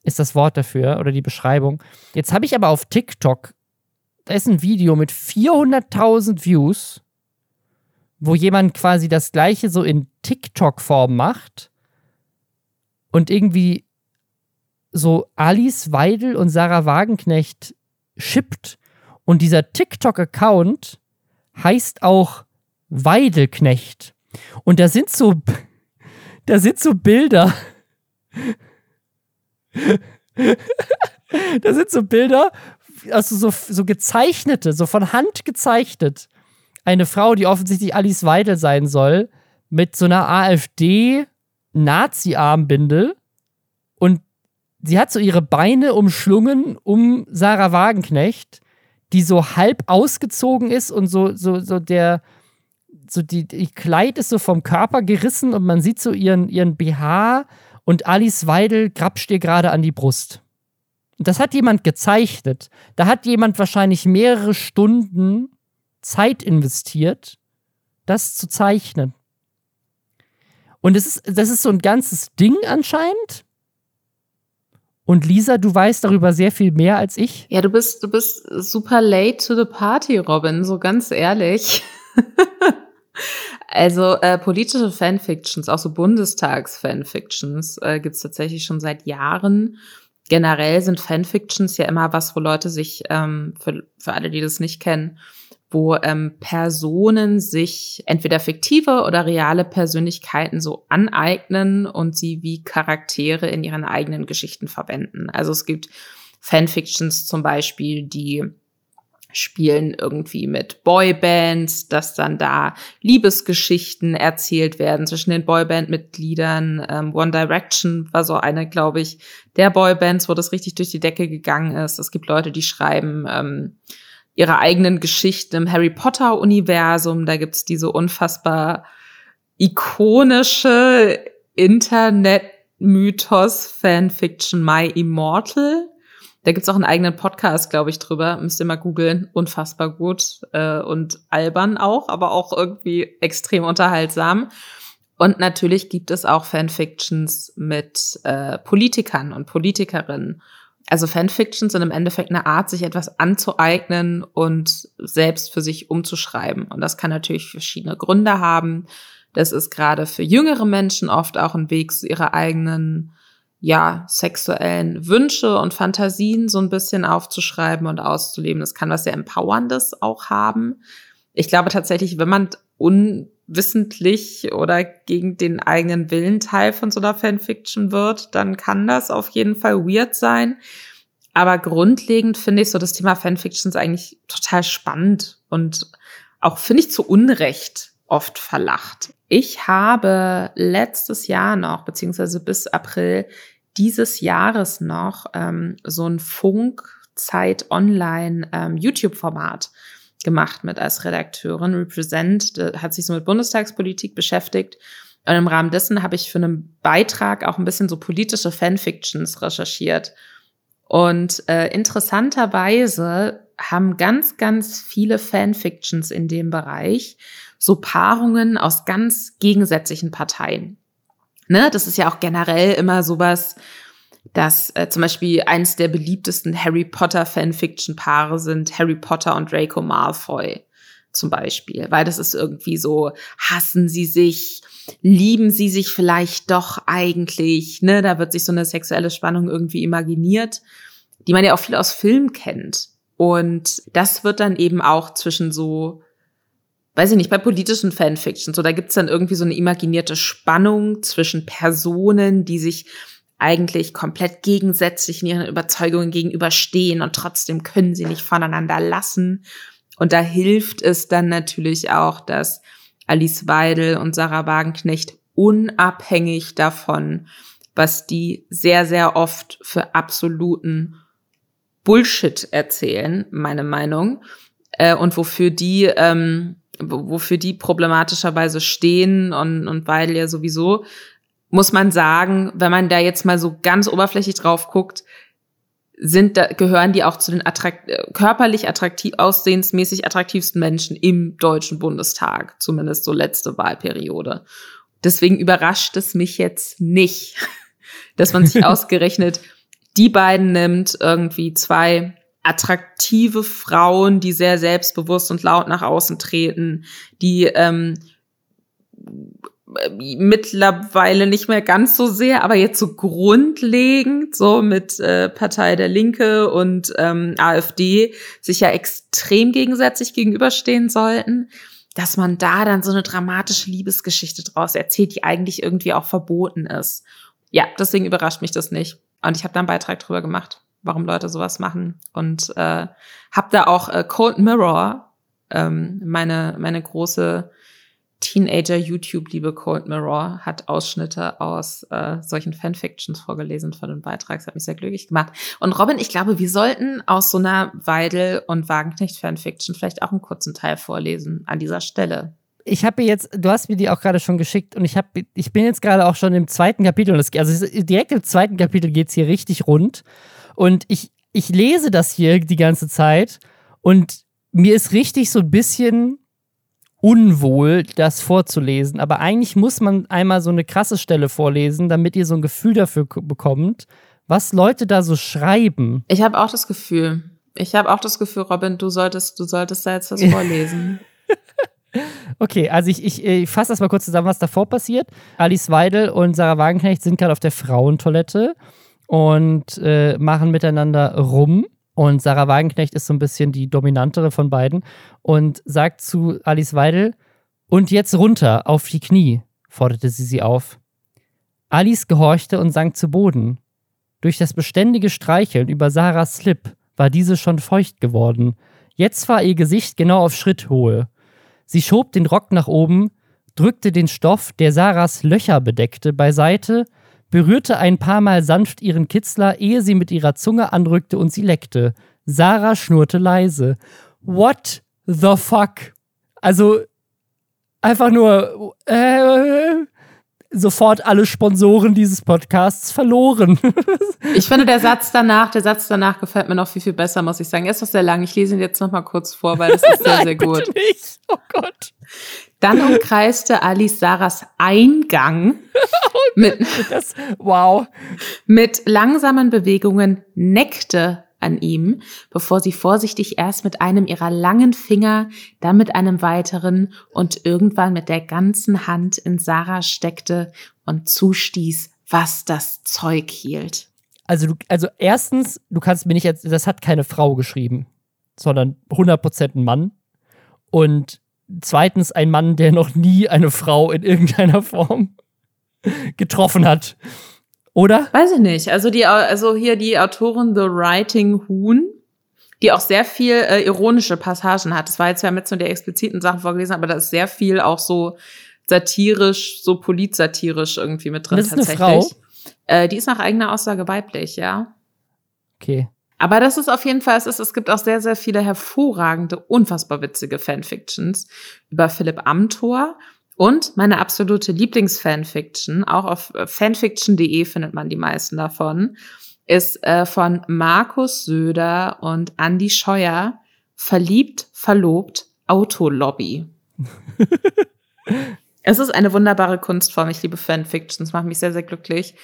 ist das Wort dafür oder die Beschreibung. Jetzt habe ich aber auf TikTok, da ist ein Video mit 400.000 Views, wo jemand quasi das gleiche so in TikTok-Form macht und irgendwie so Alice Weidel und Sarah Wagenknecht shippt. Und dieser TikTok-Account heißt auch Weidelknecht. Und da sind so, da sind so Bilder. da sind so Bilder, also so, so gezeichnete, so von Hand gezeichnet. Eine Frau, die offensichtlich Alice Weidel sein soll, mit so einer AfD-Nazi-Armbinde und sie hat so ihre Beine umschlungen um Sarah Wagenknecht, die so halb ausgezogen ist und so, so, so der, so die, die Kleid ist so vom Körper gerissen und man sieht so ihren, ihren BH und Alice Weidel grapscht ihr gerade an die Brust. Und das hat jemand gezeichnet. Da hat jemand wahrscheinlich mehrere Stunden Zeit investiert, das zu zeichnen. Und es ist, das ist so ein ganzes Ding anscheinend. Und Lisa, du weißt darüber sehr viel mehr als ich. Ja, du bist, du bist super late to the party, Robin, so ganz ehrlich. also äh, politische Fanfictions, auch so Bundestags-Fanfictions, äh, gibt es tatsächlich schon seit Jahren. Generell sind Fanfictions ja immer was, wo Leute sich, ähm, für, für alle, die das nicht kennen, wo ähm, Personen sich entweder fiktive oder reale Persönlichkeiten so aneignen und sie wie Charaktere in ihren eigenen Geschichten verwenden. Also es gibt Fanfictions zum Beispiel, die spielen irgendwie mit Boybands, dass dann da Liebesgeschichten erzählt werden zwischen den Boyband-Mitgliedern. Ähm, One Direction war so eine, glaube ich, der Boybands, wo das richtig durch die Decke gegangen ist. Es gibt Leute, die schreiben ähm, ihre eigenen Geschichten im Harry Potter Universum. Da gibt's diese unfassbar ikonische Internet-Mythos Fanfiction My Immortal. Da gibt's auch einen eigenen Podcast, glaube ich, drüber. Müsst ihr mal googeln. Unfassbar gut äh, und albern auch, aber auch irgendwie extrem unterhaltsam. Und natürlich gibt es auch Fanfictions mit äh, Politikern und Politikerinnen. Also Fanfictions sind im Endeffekt eine Art, sich etwas anzueignen und selbst für sich umzuschreiben. Und das kann natürlich verschiedene Gründe haben. Das ist gerade für jüngere Menschen oft auch ein Weg zu ihrer eigenen, ja, sexuellen Wünsche und Fantasien so ein bisschen aufzuschreiben und auszuleben. Das kann was sehr Empowerndes auch haben. Ich glaube tatsächlich, wenn man unwissentlich oder gegen den eigenen Willen Teil von so einer Fanfiction wird, dann kann das auf jeden Fall weird sein. Aber grundlegend finde ich so das Thema Fanfictions eigentlich total spannend und auch finde ich zu Unrecht oft verlacht. Ich habe letztes Jahr noch, beziehungsweise bis April dieses Jahres noch, ähm, so ein Funkzeit Online ähm, gemacht mit als Redakteurin. Represent hat sich so mit Bundestagspolitik beschäftigt. Und im Rahmen dessen habe ich für einen Beitrag auch ein bisschen so politische Fanfictions recherchiert. Und äh, interessanterweise haben ganz, ganz viele Fanfictions in dem Bereich so Paarungen aus ganz gegensätzlichen Parteien. Ne, das ist ja auch generell immer sowas, dass äh, zum Beispiel eines der beliebtesten Harry Potter Fanfiction-Paare sind Harry Potter und Draco Malfoy zum Beispiel, weil das ist irgendwie so, hassen sie sich, lieben sie sich vielleicht doch eigentlich, ne, da wird sich so eine sexuelle Spannung irgendwie imaginiert, die man ja auch viel aus Filmen kennt. Und das wird dann eben auch zwischen so, weiß ich nicht, bei politischen Fanfictions, so da gibt's dann irgendwie so eine imaginierte Spannung zwischen Personen, die sich eigentlich komplett gegensätzlich in ihren Überzeugungen gegenüberstehen und trotzdem können sie nicht voneinander lassen. Und da hilft es dann natürlich auch, dass Alice Weidel und Sarah Wagenknecht unabhängig davon, was die sehr, sehr oft für absoluten Bullshit erzählen, meine Meinung, äh, und wofür die, ähm, wofür die problematischerweise stehen und, und Weidel ja sowieso, muss man sagen, wenn man da jetzt mal so ganz oberflächlich drauf guckt, sind da, gehören die auch zu den attrakt körperlich attraktiv, aussehensmäßig attraktivsten Menschen im Deutschen Bundestag, zumindest so letzte Wahlperiode. Deswegen überrascht es mich jetzt nicht, dass man sich ausgerechnet die beiden nimmt, irgendwie zwei attraktive Frauen, die sehr selbstbewusst und laut nach außen treten, die ähm, mittlerweile nicht mehr ganz so sehr, aber jetzt so grundlegend, so mit äh, Partei der Linke und ähm, AfD, sich ja extrem gegensätzlich gegenüberstehen sollten, dass man da dann so eine dramatische Liebesgeschichte draus erzählt, die eigentlich irgendwie auch verboten ist. Ja, deswegen überrascht mich das nicht. Und ich habe da einen Beitrag drüber gemacht, warum Leute sowas machen. Und äh, habe da auch äh, Cold Mirror, ähm, meine, meine große Teenager-YouTube-Liebe Cold Mirror, hat Ausschnitte aus äh, solchen Fanfictions vorgelesen von dem Beitrag. Das hat mich sehr glücklich gemacht. Und Robin, ich glaube, wir sollten aus so einer Weidel- und Wagenknecht-Fanfiction vielleicht auch einen kurzen Teil vorlesen an dieser Stelle ich habe jetzt, du hast mir die auch gerade schon geschickt und ich habe, ich bin jetzt gerade auch schon im zweiten Kapitel. Das, also direkt im zweiten Kapitel geht es hier richtig rund. Und ich, ich lese das hier die ganze Zeit und mir ist richtig so ein bisschen unwohl, das vorzulesen. Aber eigentlich muss man einmal so eine krasse Stelle vorlesen, damit ihr so ein Gefühl dafür bekommt, was Leute da so schreiben. Ich habe auch das Gefühl. Ich habe auch das Gefühl, Robin, du solltest, du solltest da jetzt was vorlesen. Okay, also ich, ich, ich fasse das mal kurz zusammen, was davor passiert. Alice Weidel und Sarah Wagenknecht sind gerade auf der Frauentoilette und äh, machen miteinander rum. Und Sarah Wagenknecht ist so ein bisschen die dominantere von beiden und sagt zu Alice Weidel, und jetzt runter, auf die Knie, forderte sie sie auf. Alice gehorchte und sank zu Boden. Durch das beständige Streicheln über Sarahs Slip war diese schon feucht geworden. Jetzt war ihr Gesicht genau auf Schritthöhe. Sie schob den Rock nach oben, drückte den Stoff, der Sarahs Löcher bedeckte, beiseite, berührte ein paar Mal sanft ihren Kitzler, ehe sie mit ihrer Zunge anrückte und sie leckte. Sarah schnurrte leise. What the fuck? Also einfach nur äh, sofort alle Sponsoren dieses Podcasts verloren. ich finde der Satz danach, der Satz danach gefällt mir noch viel viel besser, muss ich sagen. Er ist doch sehr lang. Ich lese ihn jetzt noch mal kurz vor, weil das ist sehr Nein, sehr gut. Bitte nicht. Oh Gott. Dann umkreiste Alice Sarahs Eingang Oh mit, Das, wow. mit langsamen Bewegungen, neckte an ihm, bevor sie vorsichtig erst mit einem ihrer langen Finger, dann mit einem weiteren und irgendwann mit der ganzen Hand in Sarah steckte und zustieß, was das Zeug hielt. Also, du, also erstens, du kannst mir nicht, das hat keine Frau geschrieben, sondern 100% ein Mann. Und zweitens ein Mann, der noch nie eine Frau in irgendeiner Form getroffen hat. Oder? Weiß ich nicht. Also die, also hier die Autorin The Writing Hoon, die auch sehr viel äh, ironische Passagen hat. Das war jetzt ja mit so der expliziten Sachen vorgelesen, aber da ist sehr viel auch so satirisch, so politsatirisch irgendwie mit drin Das ist eine tatsächlich. Frau? Äh, die ist nach eigener Aussage weiblich, ja. Okay. Aber das ist auf jeden Fall, es, ist, es gibt auch sehr, sehr viele hervorragende, unfassbar witzige Fanfictions über Philipp Amthor. Und meine absolute Lieblingsfanfiction, auch auf äh, fanfiction.de findet man die meisten davon, ist äh, von Markus Söder und Andy Scheuer, Verliebt, Verlobt, Autolobby. es ist eine wunderbare Kunstform. Ich liebe Fanfictions, macht mich sehr, sehr glücklich.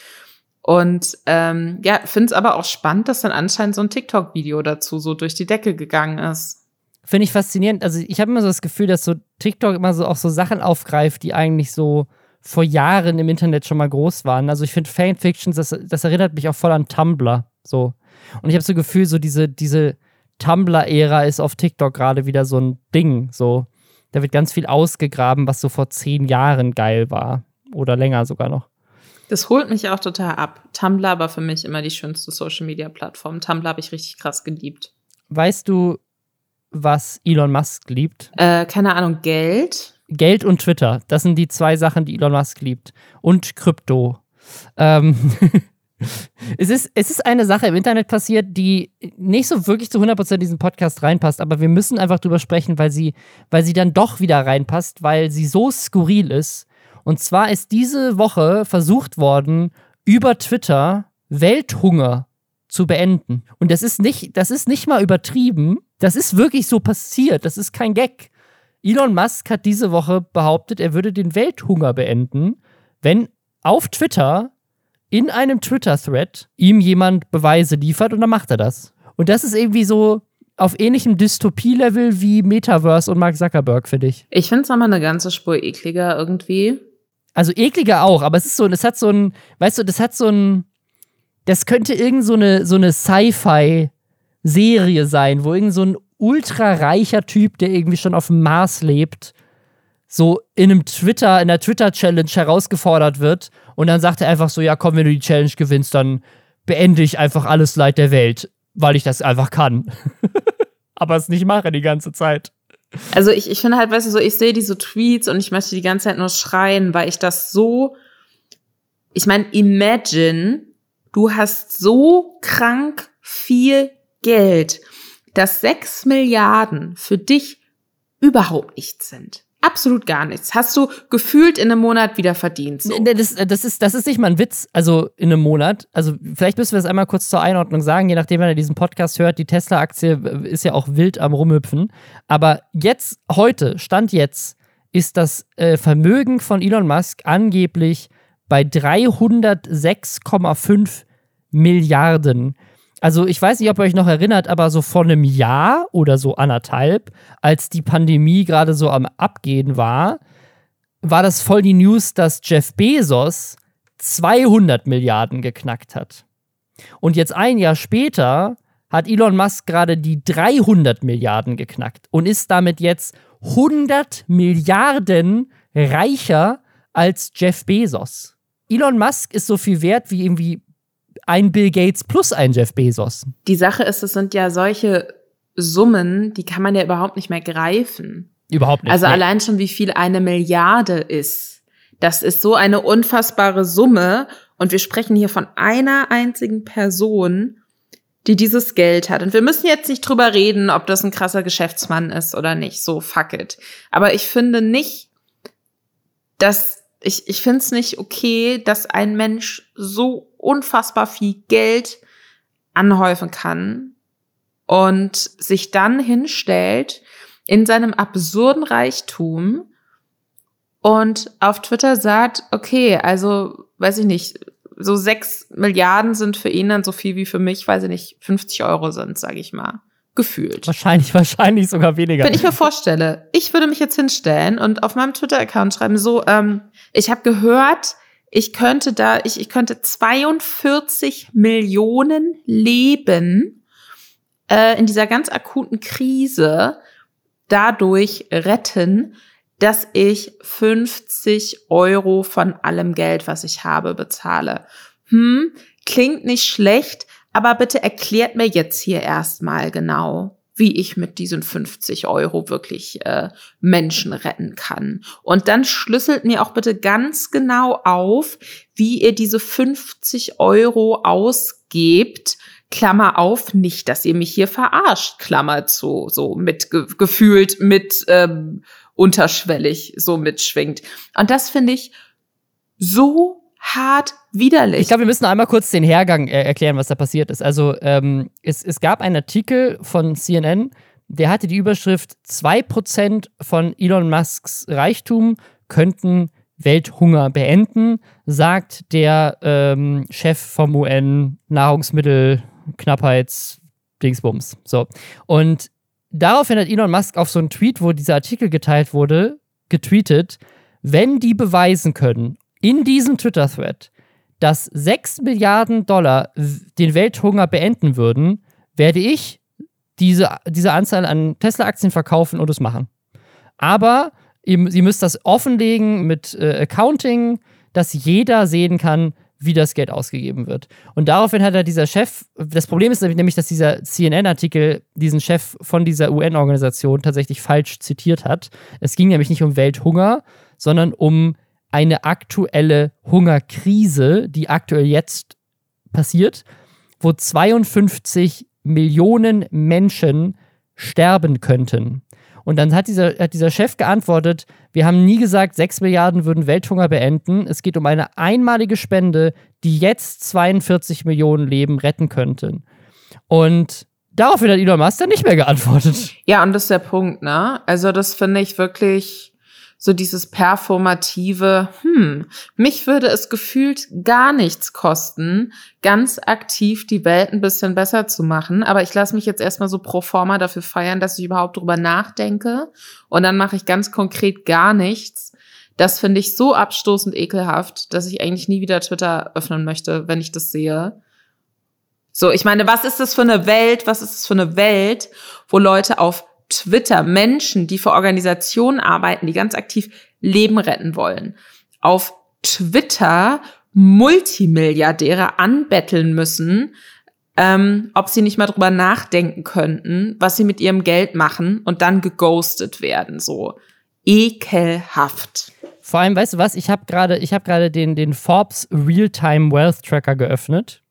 Und ähm, ja, finde es aber auch spannend, dass dann anscheinend so ein TikTok-Video dazu so durch die Decke gegangen ist. Finde ich faszinierend. Also, ich habe immer so das Gefühl, dass so TikTok immer so auch so Sachen aufgreift, die eigentlich so vor Jahren im Internet schon mal groß waren. Also, ich finde Fanfictions, das, das erinnert mich auch voll an Tumblr. So. Und ich habe so das Gefühl, so diese, diese Tumblr-Ära ist auf TikTok gerade wieder so ein Ding. So. Da wird ganz viel ausgegraben, was so vor zehn Jahren geil war. Oder länger sogar noch. Das holt mich auch total ab. Tumblr war für mich immer die schönste Social-Media-Plattform. Tumblr habe ich richtig krass geliebt. Weißt du, was Elon Musk liebt? Äh, keine Ahnung, Geld. Geld und Twitter. Das sind die zwei Sachen, die Elon Musk liebt. Und Krypto. Ähm es, ist, es ist eine Sache im Internet passiert, die nicht so wirklich zu 100% in diesen Podcast reinpasst, aber wir müssen einfach drüber sprechen, weil sie, weil sie dann doch wieder reinpasst, weil sie so skurril ist. Und zwar ist diese Woche versucht worden, über Twitter Welthunger zu beenden. Und das ist nicht, das ist nicht mal übertrieben. Das ist wirklich so passiert. Das ist kein Gag. Elon Musk hat diese Woche behauptet, er würde den Welthunger beenden, wenn auf Twitter in einem Twitter-Thread ihm jemand Beweise liefert und dann macht er das. Und das ist irgendwie so auf ähnlichem Dystopie-Level wie Metaverse und Mark Zuckerberg, finde ich. Ich finde es nochmal eine ganze Spur ekliger irgendwie. Also ekliger auch, aber es ist so, es hat so ein, weißt du, das hat so ein, das könnte irgend so eine, so eine Sci-Fi-Serie sein, wo irgend so ein ultra reicher Typ, der irgendwie schon auf dem Mars lebt, so in einem Twitter, in der Twitter-Challenge herausgefordert wird und dann sagt er einfach so, ja komm, wenn du die Challenge gewinnst, dann beende ich einfach alles Leid der Welt, weil ich das einfach kann. Aber es nicht mache die ganze Zeit. Also ich, ich finde halt, weißt du, so, ich sehe diese Tweets und ich möchte die ganze Zeit nur schreien, weil ich das so, ich meine, imagine, du hast so krank viel Geld, dass sechs Milliarden für dich überhaupt nichts sind. Absolut gar nichts. Hast du gefühlt in einem Monat wieder verdient. So. Das, das, ist, das ist nicht mal ein Witz, also in einem Monat. Also vielleicht müssen wir das einmal kurz zur Einordnung sagen, je nachdem, wenn ihr diesen Podcast hört, die Tesla-Aktie ist ja auch wild am Rumhüpfen. Aber jetzt, heute, Stand jetzt, ist das äh, Vermögen von Elon Musk angeblich bei 306,5 Milliarden. Also ich weiß nicht, ob ihr euch noch erinnert, aber so vor einem Jahr oder so anderthalb, als die Pandemie gerade so am Abgehen war, war das voll die News, dass Jeff Bezos 200 Milliarden geknackt hat. Und jetzt ein Jahr später hat Elon Musk gerade die 300 Milliarden geknackt und ist damit jetzt 100 Milliarden reicher als Jeff Bezos. Elon Musk ist so viel wert wie irgendwie ein Bill Gates plus ein Jeff Bezos. Die Sache ist, es sind ja solche Summen, die kann man ja überhaupt nicht mehr greifen. Überhaupt nicht. Also nee. allein schon, wie viel eine Milliarde ist. Das ist so eine unfassbare Summe. Und wir sprechen hier von einer einzigen Person, die dieses Geld hat. Und wir müssen jetzt nicht drüber reden, ob das ein krasser Geschäftsmann ist oder nicht. So, fuck it. Aber ich finde nicht, dass ich, ich finde es nicht okay, dass ein Mensch so unfassbar viel Geld anhäufen kann und sich dann hinstellt in seinem absurden Reichtum und auf Twitter sagt, okay, also weiß ich nicht, so sechs Milliarden sind für ihn dann so viel wie für mich, weiß ich nicht, 50 Euro sind, sage ich mal gefühlt. Wahrscheinlich, wahrscheinlich sogar weniger. Wenn ich mir vorstelle, ich würde mich jetzt hinstellen und auf meinem Twitter-Account schreiben, so, ähm, ich habe gehört, ich könnte da, ich, ich könnte 42 Millionen Leben äh, in dieser ganz akuten Krise dadurch retten, dass ich 50 Euro von allem Geld, was ich habe, bezahle. Hm, klingt nicht schlecht, aber bitte erklärt mir jetzt hier erstmal genau, wie ich mit diesen 50 Euro wirklich äh, Menschen retten kann. Und dann schlüsselt mir auch bitte ganz genau auf, wie ihr diese 50 Euro ausgebt. Klammer auf, nicht, dass ihr mich hier verarscht, Klammer zu, so mit ge gefühlt mit ähm, unterschwellig so mitschwingt. Und das finde ich so hart widerlich. Ich glaube, wir müssen einmal kurz den Hergang äh, erklären, was da passiert ist. Also ähm, es, es gab einen Artikel von CNN, der hatte die Überschrift 2% von Elon Musks Reichtum könnten Welthunger beenden, sagt der ähm, Chef vom UN Nahrungsmittelknappheits-Dingsbums. So. Und daraufhin hat Elon Musk auf so einen Tweet, wo dieser Artikel geteilt wurde, getweetet, wenn die beweisen können, in diesem Twitter-Thread, dass 6 Milliarden Dollar den Welthunger beenden würden, werde ich diese, diese Anzahl an Tesla-Aktien verkaufen und es machen. Aber ihr, ihr müsst das offenlegen mit äh, Accounting, dass jeder sehen kann, wie das Geld ausgegeben wird. Und daraufhin hat er dieser Chef, das Problem ist nämlich, dass dieser CNN-Artikel diesen Chef von dieser UN-Organisation tatsächlich falsch zitiert hat. Es ging nämlich nicht um Welthunger, sondern um eine aktuelle Hungerkrise, die aktuell jetzt passiert, wo 52 Millionen Menschen sterben könnten. Und dann hat dieser, hat dieser Chef geantwortet, wir haben nie gesagt, 6 Milliarden würden Welthunger beenden. Es geht um eine einmalige Spende, die jetzt 42 Millionen Leben retten könnten. Und daraufhin hat Elon Musk dann nicht mehr geantwortet. Ja, und das ist der Punkt, ne? Also das finde ich wirklich so dieses performative, hm, mich würde es gefühlt gar nichts kosten, ganz aktiv die Welt ein bisschen besser zu machen. Aber ich lasse mich jetzt erstmal so pro forma dafür feiern, dass ich überhaupt drüber nachdenke. Und dann mache ich ganz konkret gar nichts. Das finde ich so abstoßend ekelhaft, dass ich eigentlich nie wieder Twitter öffnen möchte, wenn ich das sehe. So, ich meine, was ist das für eine Welt? Was ist das für eine Welt, wo Leute auf Twitter Menschen, die für Organisationen arbeiten, die ganz aktiv Leben retten wollen, auf Twitter Multimilliardäre anbetteln müssen, ähm, ob sie nicht mal drüber nachdenken könnten, was sie mit ihrem Geld machen und dann geghostet werden. So ekelhaft. Vor allem, weißt du was? Ich habe gerade, gerade den den Forbes Realtime Wealth Tracker geöffnet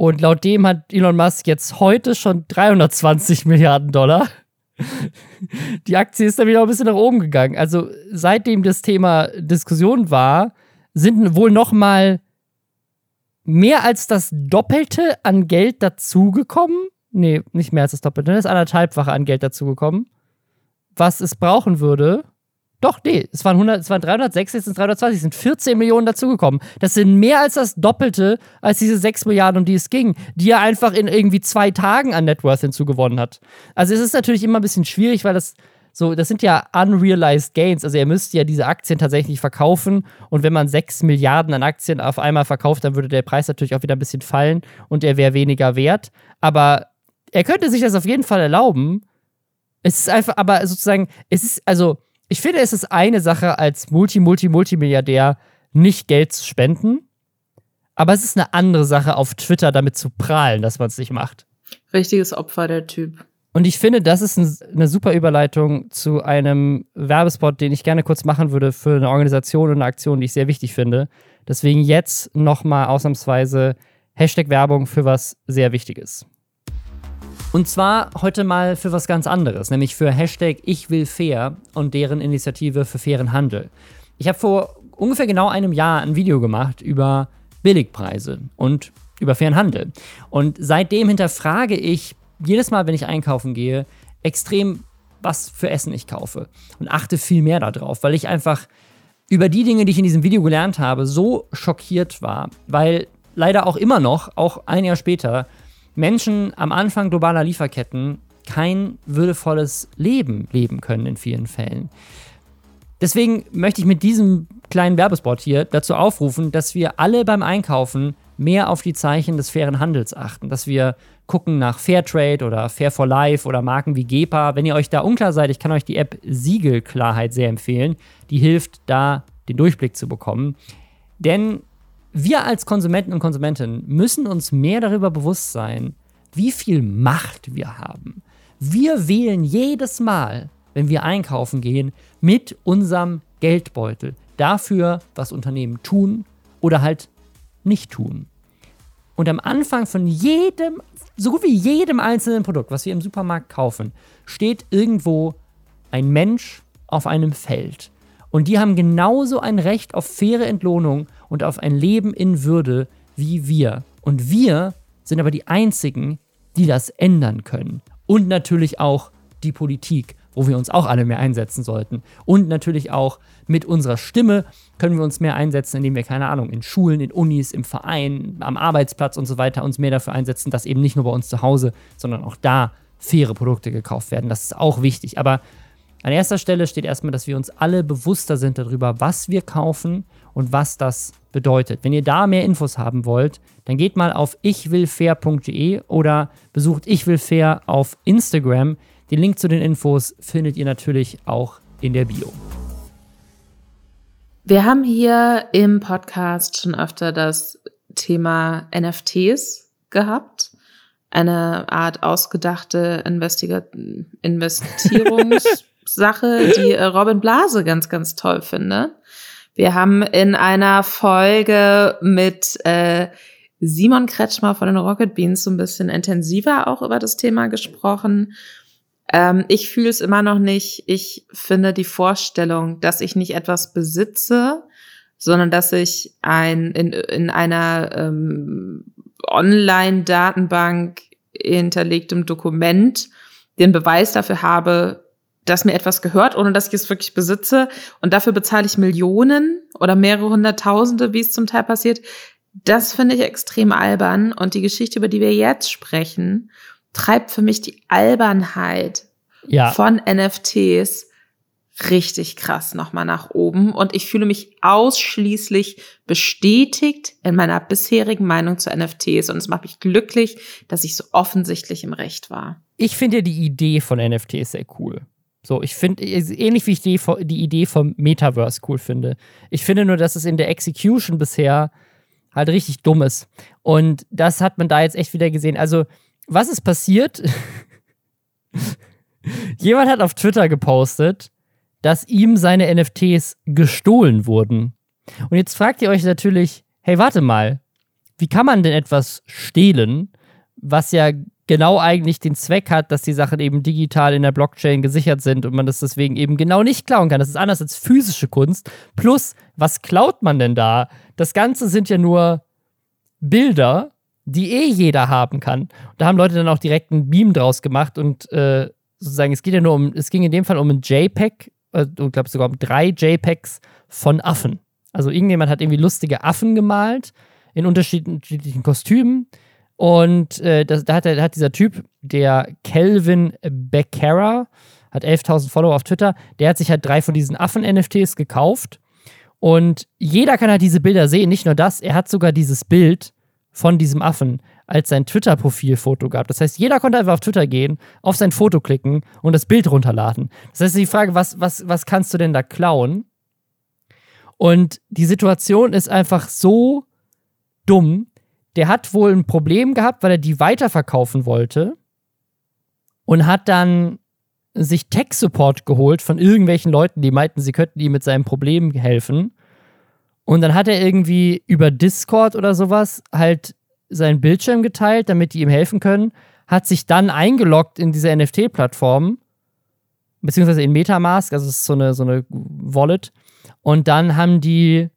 und laut dem hat Elon Musk jetzt heute schon 320 Milliarden Dollar. Die Aktie ist dann wieder ein bisschen nach oben gegangen. Also seitdem das Thema Diskussion war, sind wohl noch mal mehr als das Doppelte an Geld dazugekommen. Nee, nicht mehr als das Doppelte, das ist anderthalbfache an Geld dazugekommen, was es brauchen würde, doch, nee, es waren, 100, es waren 306, jetzt sind es 320, es sind 14 Millionen dazugekommen. Das sind mehr als das Doppelte als diese 6 Milliarden, um die es ging, die er einfach in irgendwie zwei Tagen an Net Worth hinzugewonnen hat. Also es ist natürlich immer ein bisschen schwierig, weil das so, das sind ja unrealized gains. Also er müsste ja diese Aktien tatsächlich verkaufen. Und wenn man 6 Milliarden an Aktien auf einmal verkauft, dann würde der Preis natürlich auch wieder ein bisschen fallen und er wäre weniger wert. Aber er könnte sich das auf jeden Fall erlauben. Es ist einfach, aber sozusagen, es ist, also ich finde, es ist eine Sache, als Multi, Multi, Multimilliardär nicht Geld zu spenden. Aber es ist eine andere Sache, auf Twitter damit zu prahlen, dass man es nicht macht. Richtiges Opfer, der Typ. Und ich finde, das ist eine super Überleitung zu einem Werbespot, den ich gerne kurz machen würde für eine Organisation und eine Aktion, die ich sehr wichtig finde. Deswegen jetzt nochmal ausnahmsweise Hashtag Werbung für was sehr Wichtiges. Und zwar heute mal für was ganz anderes, nämlich für Hashtag Ich will fair und deren Initiative für fairen Handel. Ich habe vor ungefähr genau einem Jahr ein Video gemacht über Billigpreise und über fairen Handel. Und seitdem hinterfrage ich jedes Mal, wenn ich einkaufen gehe, extrem, was für Essen ich kaufe und achte viel mehr darauf, weil ich einfach über die Dinge, die ich in diesem Video gelernt habe, so schockiert war, weil leider auch immer noch, auch ein Jahr später, Menschen am Anfang globaler Lieferketten kein würdevolles Leben leben können in vielen Fällen. Deswegen möchte ich mit diesem kleinen Werbespot hier dazu aufrufen, dass wir alle beim Einkaufen mehr auf die Zeichen des fairen Handels achten, dass wir gucken nach Fairtrade oder Fair for Life oder Marken wie GEPA. Wenn ihr euch da unklar seid, ich kann euch die App Siegelklarheit sehr empfehlen. Die hilft da, den Durchblick zu bekommen. Denn wir als Konsumenten und Konsumentinnen müssen uns mehr darüber bewusst sein, wie viel Macht wir haben. Wir wählen jedes Mal, wenn wir einkaufen gehen, mit unserem Geldbeutel dafür, was Unternehmen tun oder halt nicht tun. Und am Anfang von jedem, so gut wie jedem einzelnen Produkt, was wir im Supermarkt kaufen, steht irgendwo ein Mensch auf einem Feld. Und die haben genauso ein Recht auf faire Entlohnung und auf ein Leben in Würde wie wir. Und wir sind aber die Einzigen, die das ändern können. Und natürlich auch die Politik, wo wir uns auch alle mehr einsetzen sollten. Und natürlich auch mit unserer Stimme können wir uns mehr einsetzen, indem wir, keine Ahnung, in Schulen, in Unis, im Verein, am Arbeitsplatz und so weiter uns mehr dafür einsetzen, dass eben nicht nur bei uns zu Hause, sondern auch da faire Produkte gekauft werden. Das ist auch wichtig. Aber an erster Stelle steht erstmal, dass wir uns alle bewusster sind darüber, was wir kaufen und was das bedeutet. Wenn ihr da mehr Infos haben wollt, dann geht mal auf ichwillfair.de oder besucht ichwillfair auf Instagram. Den Link zu den Infos findet ihr natürlich auch in der Bio. Wir haben hier im Podcast schon öfter das Thema NFTs gehabt. Eine Art ausgedachte Investiga Investierungs Sache, die äh, Robin Blase ganz, ganz toll finde. Wir haben in einer Folge mit äh, Simon Kretschmer von den Rocket Beans so ein bisschen intensiver auch über das Thema gesprochen. Ähm, ich fühle es immer noch nicht. Ich finde die Vorstellung, dass ich nicht etwas besitze, sondern dass ich ein in, in einer ähm, Online-Datenbank hinterlegtem Dokument den Beweis dafür habe, dass mir etwas gehört, ohne dass ich es wirklich besitze. Und dafür bezahle ich Millionen oder mehrere hunderttausende, wie es zum Teil passiert. Das finde ich extrem albern. Und die Geschichte, über die wir jetzt sprechen, treibt für mich die Albernheit ja. von NFTs richtig krass nochmal nach oben. Und ich fühle mich ausschließlich bestätigt in meiner bisherigen Meinung zu NFTs. Und es macht mich glücklich, dass ich so offensichtlich im Recht war. Ich finde die Idee von NFTs sehr cool. So, ich finde, ähnlich wie ich die, die Idee vom Metaverse cool finde. Ich finde nur, dass es in der Execution bisher halt richtig dumm ist. Und das hat man da jetzt echt wieder gesehen. Also, was ist passiert? Jemand hat auf Twitter gepostet, dass ihm seine NFTs gestohlen wurden. Und jetzt fragt ihr euch natürlich, hey, warte mal, wie kann man denn etwas stehlen, was ja genau eigentlich den Zweck hat, dass die Sachen eben digital in der Blockchain gesichert sind und man das deswegen eben genau nicht klauen kann. Das ist anders als physische Kunst. Plus, was klaut man denn da? Das Ganze sind ja nur Bilder, die eh jeder haben kann. da haben Leute dann auch direkt einen Beam draus gemacht und äh, sozusagen, es geht ja nur um, es ging in dem Fall um ein JPEG, äh, ich glaube sogar um drei JPEGs von Affen. Also irgendjemand hat irgendwie lustige Affen gemalt in unterschiedlichen Kostümen. Und äh, das, da hat, da hat dieser Typ, der Kelvin Becerra, hat 11.000 Follower auf Twitter, der hat sich halt drei von diesen Affen-NFTs gekauft. Und jeder kann halt diese Bilder sehen. Nicht nur das, er hat sogar dieses Bild von diesem Affen als sein Twitter-Profilfoto gab. Das heißt, jeder konnte einfach auf Twitter gehen, auf sein Foto klicken und das Bild runterladen. Das heißt, die Frage, was, was, was kannst du denn da klauen? Und die Situation ist einfach so dumm. Der hat wohl ein Problem gehabt, weil er die weiterverkaufen wollte und hat dann sich Tech-Support geholt von irgendwelchen Leuten, die meinten, sie könnten ihm mit seinem Problem helfen. Und dann hat er irgendwie über Discord oder sowas halt seinen Bildschirm geteilt, damit die ihm helfen können, hat sich dann eingeloggt in diese NFT-Plattform, beziehungsweise in Metamask, also ist so eine, so eine Wallet. Und dann haben die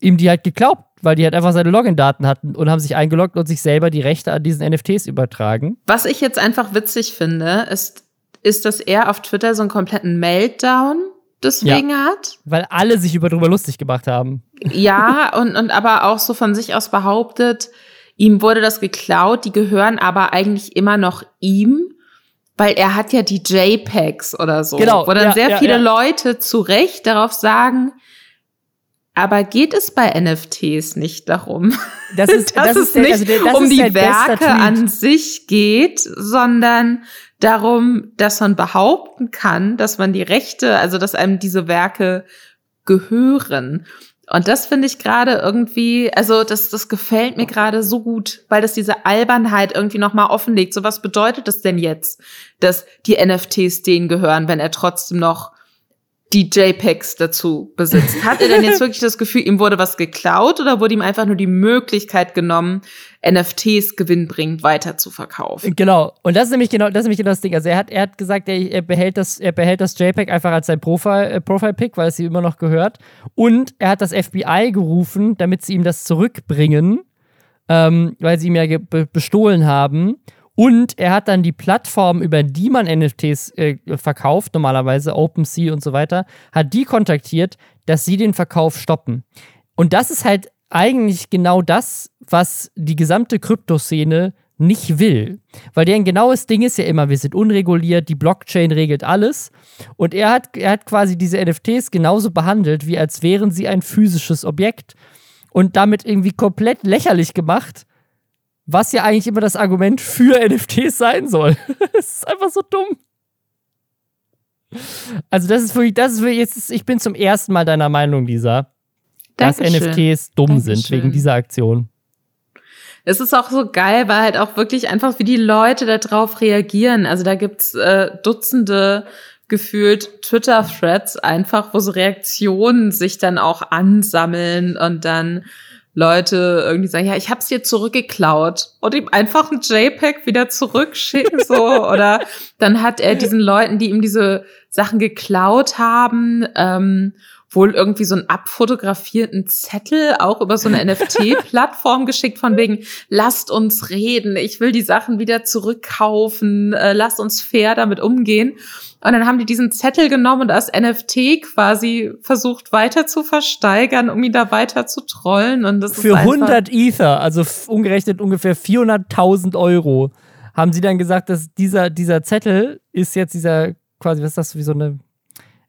ihm die halt geglaubt, weil die halt einfach seine Login-Daten hatten und haben sich eingeloggt und sich selber die Rechte an diesen NFTs übertragen. Was ich jetzt einfach witzig finde, ist, ist, dass er auf Twitter so einen kompletten Meltdown deswegen ja, hat. Weil alle sich über drüber lustig gemacht haben. Ja, und, und aber auch so von sich aus behauptet, Ihm wurde das geklaut, die gehören aber eigentlich immer noch ihm, weil er hat ja die JPEGs oder so. Genau. Wo dann ja, sehr ja, viele. Leute zu Recht darauf sagen, aber geht es bei NFTs nicht darum, das ist, dass das es nicht also das um die Werke an sich geht, sondern darum, dass man behaupten kann, dass man die Rechte, also dass einem diese Werke gehören. Und das finde ich gerade irgendwie, also das, das gefällt mir gerade so gut, weil das diese Albernheit irgendwie nochmal offenlegt. So was bedeutet das denn jetzt, dass die NFTs denen gehören, wenn er trotzdem noch die JPEGs dazu besitzt. Hat er denn jetzt wirklich das Gefühl, ihm wurde was geklaut oder wurde ihm einfach nur die Möglichkeit genommen, NFTs gewinnbringend weiter zu verkaufen? Genau. Und das ist nämlich genau, das ist nämlich genau das Ding. Also er hat, er hat gesagt, er, er behält das, er behält das JPEG einfach als sein Profile, äh, Profile-Pick, weil es ihm immer noch gehört. Und er hat das FBI gerufen, damit sie ihm das zurückbringen, ähm, weil sie ihm ja bestohlen haben. Und er hat dann die Plattform, über die man NFTs äh, verkauft, normalerweise OpenSea und so weiter, hat die kontaktiert, dass sie den Verkauf stoppen. Und das ist halt eigentlich genau das, was die gesamte Kryptoszene nicht will. Weil deren genaues Ding ist ja immer, wir sind unreguliert, die Blockchain regelt alles. Und er hat, er hat quasi diese NFTs genauso behandelt, wie als wären sie ein physisches Objekt. Und damit irgendwie komplett lächerlich gemacht, was ja eigentlich immer das Argument für NFTs sein soll. Es ist einfach so dumm. Also, das ist wirklich, das ist wirklich, jetzt, ich bin zum ersten Mal deiner Meinung, Lisa, dass NFTs dumm Dankeschön. sind wegen dieser Aktion. Es ist auch so geil, weil halt auch wirklich einfach, wie die Leute darauf reagieren. Also da gibt's äh, Dutzende gefühlt Twitter-Threads einfach, wo so Reaktionen sich dann auch ansammeln und dann Leute irgendwie sagen, ja, ich hab's dir zurückgeklaut und ihm einfach ein JPEG wieder zurückschicken so oder dann hat er diesen Leuten, die ihm diese Sachen geklaut haben, ähm, wohl irgendwie so einen abfotografierten Zettel auch über so eine NFT-Plattform geschickt von wegen, lasst uns reden, ich will die Sachen wieder zurückkaufen, äh, lasst uns fair damit umgehen. Und dann haben die diesen Zettel genommen und als NFT quasi versucht weiter zu versteigern, um ihn da weiter zu trollen. Und das Für 100 Ether, also umgerechnet ungefähr 400.000 Euro, haben sie dann gesagt, dass dieser, dieser Zettel ist jetzt dieser, quasi, was ist das, wie so eine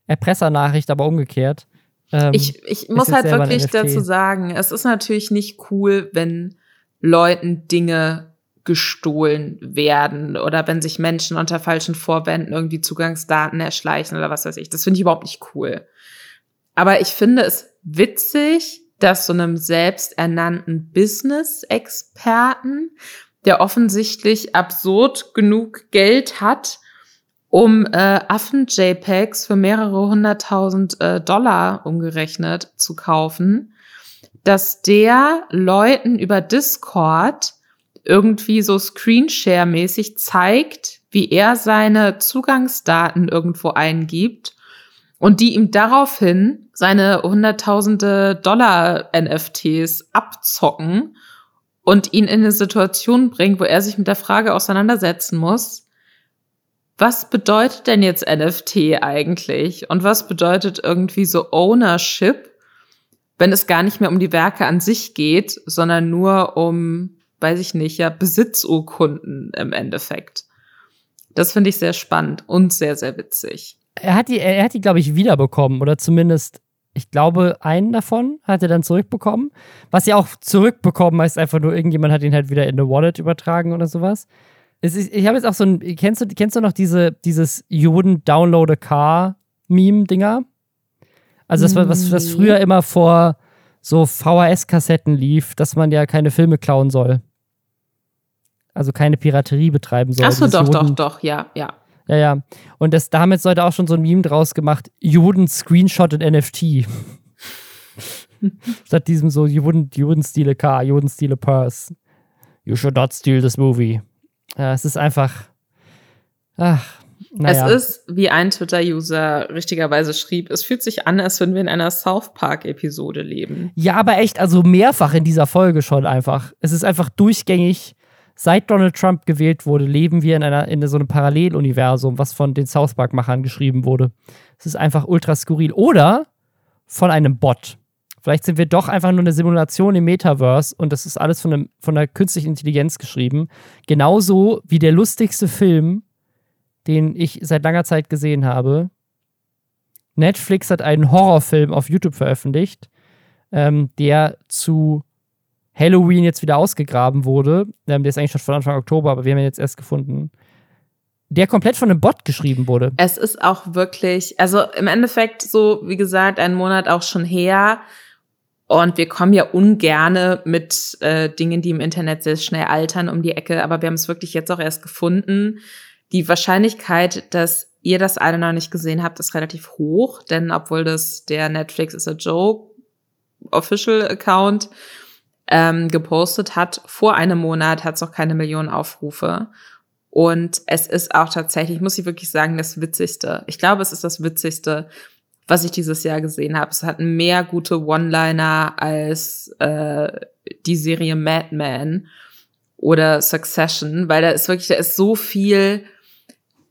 Erpressernachricht, aber umgekehrt. Ähm, ich ich muss halt wirklich dazu sagen, es ist natürlich nicht cool, wenn Leuten Dinge gestohlen werden oder wenn sich Menschen unter falschen Vorwänden irgendwie Zugangsdaten erschleichen oder was weiß ich. Das finde ich überhaupt nicht cool. Aber ich finde es witzig, dass so einem selbsternannten Business-Experten, der offensichtlich absurd genug Geld hat, um äh, Affen-JPEGs für mehrere hunderttausend äh, Dollar umgerechnet zu kaufen, dass der Leuten über Discord irgendwie so Screenshare-mäßig zeigt, wie er seine Zugangsdaten irgendwo eingibt und die ihm daraufhin seine hunderttausende Dollar NFTs abzocken und ihn in eine Situation bringen, wo er sich mit der Frage auseinandersetzen muss, was bedeutet denn jetzt NFT eigentlich? Und was bedeutet irgendwie so Ownership, wenn es gar nicht mehr um die Werke an sich geht, sondern nur um, weiß ich nicht, ja, Besitzurkunden im Endeffekt. Das finde ich sehr spannend und sehr, sehr witzig. Er hat die, er hat die, glaube ich, wiederbekommen oder zumindest, ich glaube, einen davon hat er dann zurückbekommen. Was ja auch zurückbekommen heißt einfach nur, irgendjemand hat ihn halt wieder in eine Wallet übertragen oder sowas. Ist, ich habe jetzt auch so ein, kennst du, kennst du noch diese, dieses You wouldn't download a car Meme-Dinger? Also das war, was, was früher immer vor so VHS-Kassetten lief, dass man ja keine Filme klauen soll. Also keine Piraterie betreiben soll. Achso, doch, doch, doch, ja, ja. Ja, ja. Und das, da haben jetzt Leute auch schon so ein Meme draus gemacht, you wouldn't screenshot an NFT. Statt diesem so, you wouldn't, you wouldn't steal a car, you wouldn't steal a purse. You should not steal this movie. Ja, es ist einfach. Ach, naja. Es ist, wie ein Twitter-User richtigerweise schrieb, es fühlt sich an, als würden wir in einer South Park-Episode leben. Ja, aber echt, also mehrfach in dieser Folge schon einfach. Es ist einfach durchgängig. Seit Donald Trump gewählt wurde, leben wir in, einer, in so einem Paralleluniversum, was von den South Park-Machern geschrieben wurde. Es ist einfach ultra skurril. Oder von einem Bot. Vielleicht sind wir doch einfach nur eine Simulation im Metaverse und das ist alles von, einem, von einer künstlichen Intelligenz geschrieben. Genauso wie der lustigste Film, den ich seit langer Zeit gesehen habe. Netflix hat einen Horrorfilm auf YouTube veröffentlicht, ähm, der zu Halloween jetzt wieder ausgegraben wurde. Ähm, der ist eigentlich schon von Anfang Oktober, aber wir haben ihn jetzt erst gefunden. Der komplett von einem Bot geschrieben wurde. Es ist auch wirklich, also im Endeffekt so, wie gesagt, einen Monat auch schon her. Und wir kommen ja ungerne mit äh, Dingen, die im Internet sehr schnell altern, um die Ecke. Aber wir haben es wirklich jetzt auch erst gefunden. Die Wahrscheinlichkeit, dass ihr das alle noch nicht gesehen habt, ist relativ hoch. Denn obwohl das der Netflix is a Joke Official Account ähm, gepostet hat, vor einem Monat hat es noch keine Millionen Aufrufe. Und es ist auch tatsächlich, muss ich wirklich sagen, das Witzigste. Ich glaube, es ist das Witzigste, was ich dieses Jahr gesehen habe. Es hat mehr gute One-Liner als äh, die Serie Mad Men oder Succession, weil da ist wirklich, da ist so viel.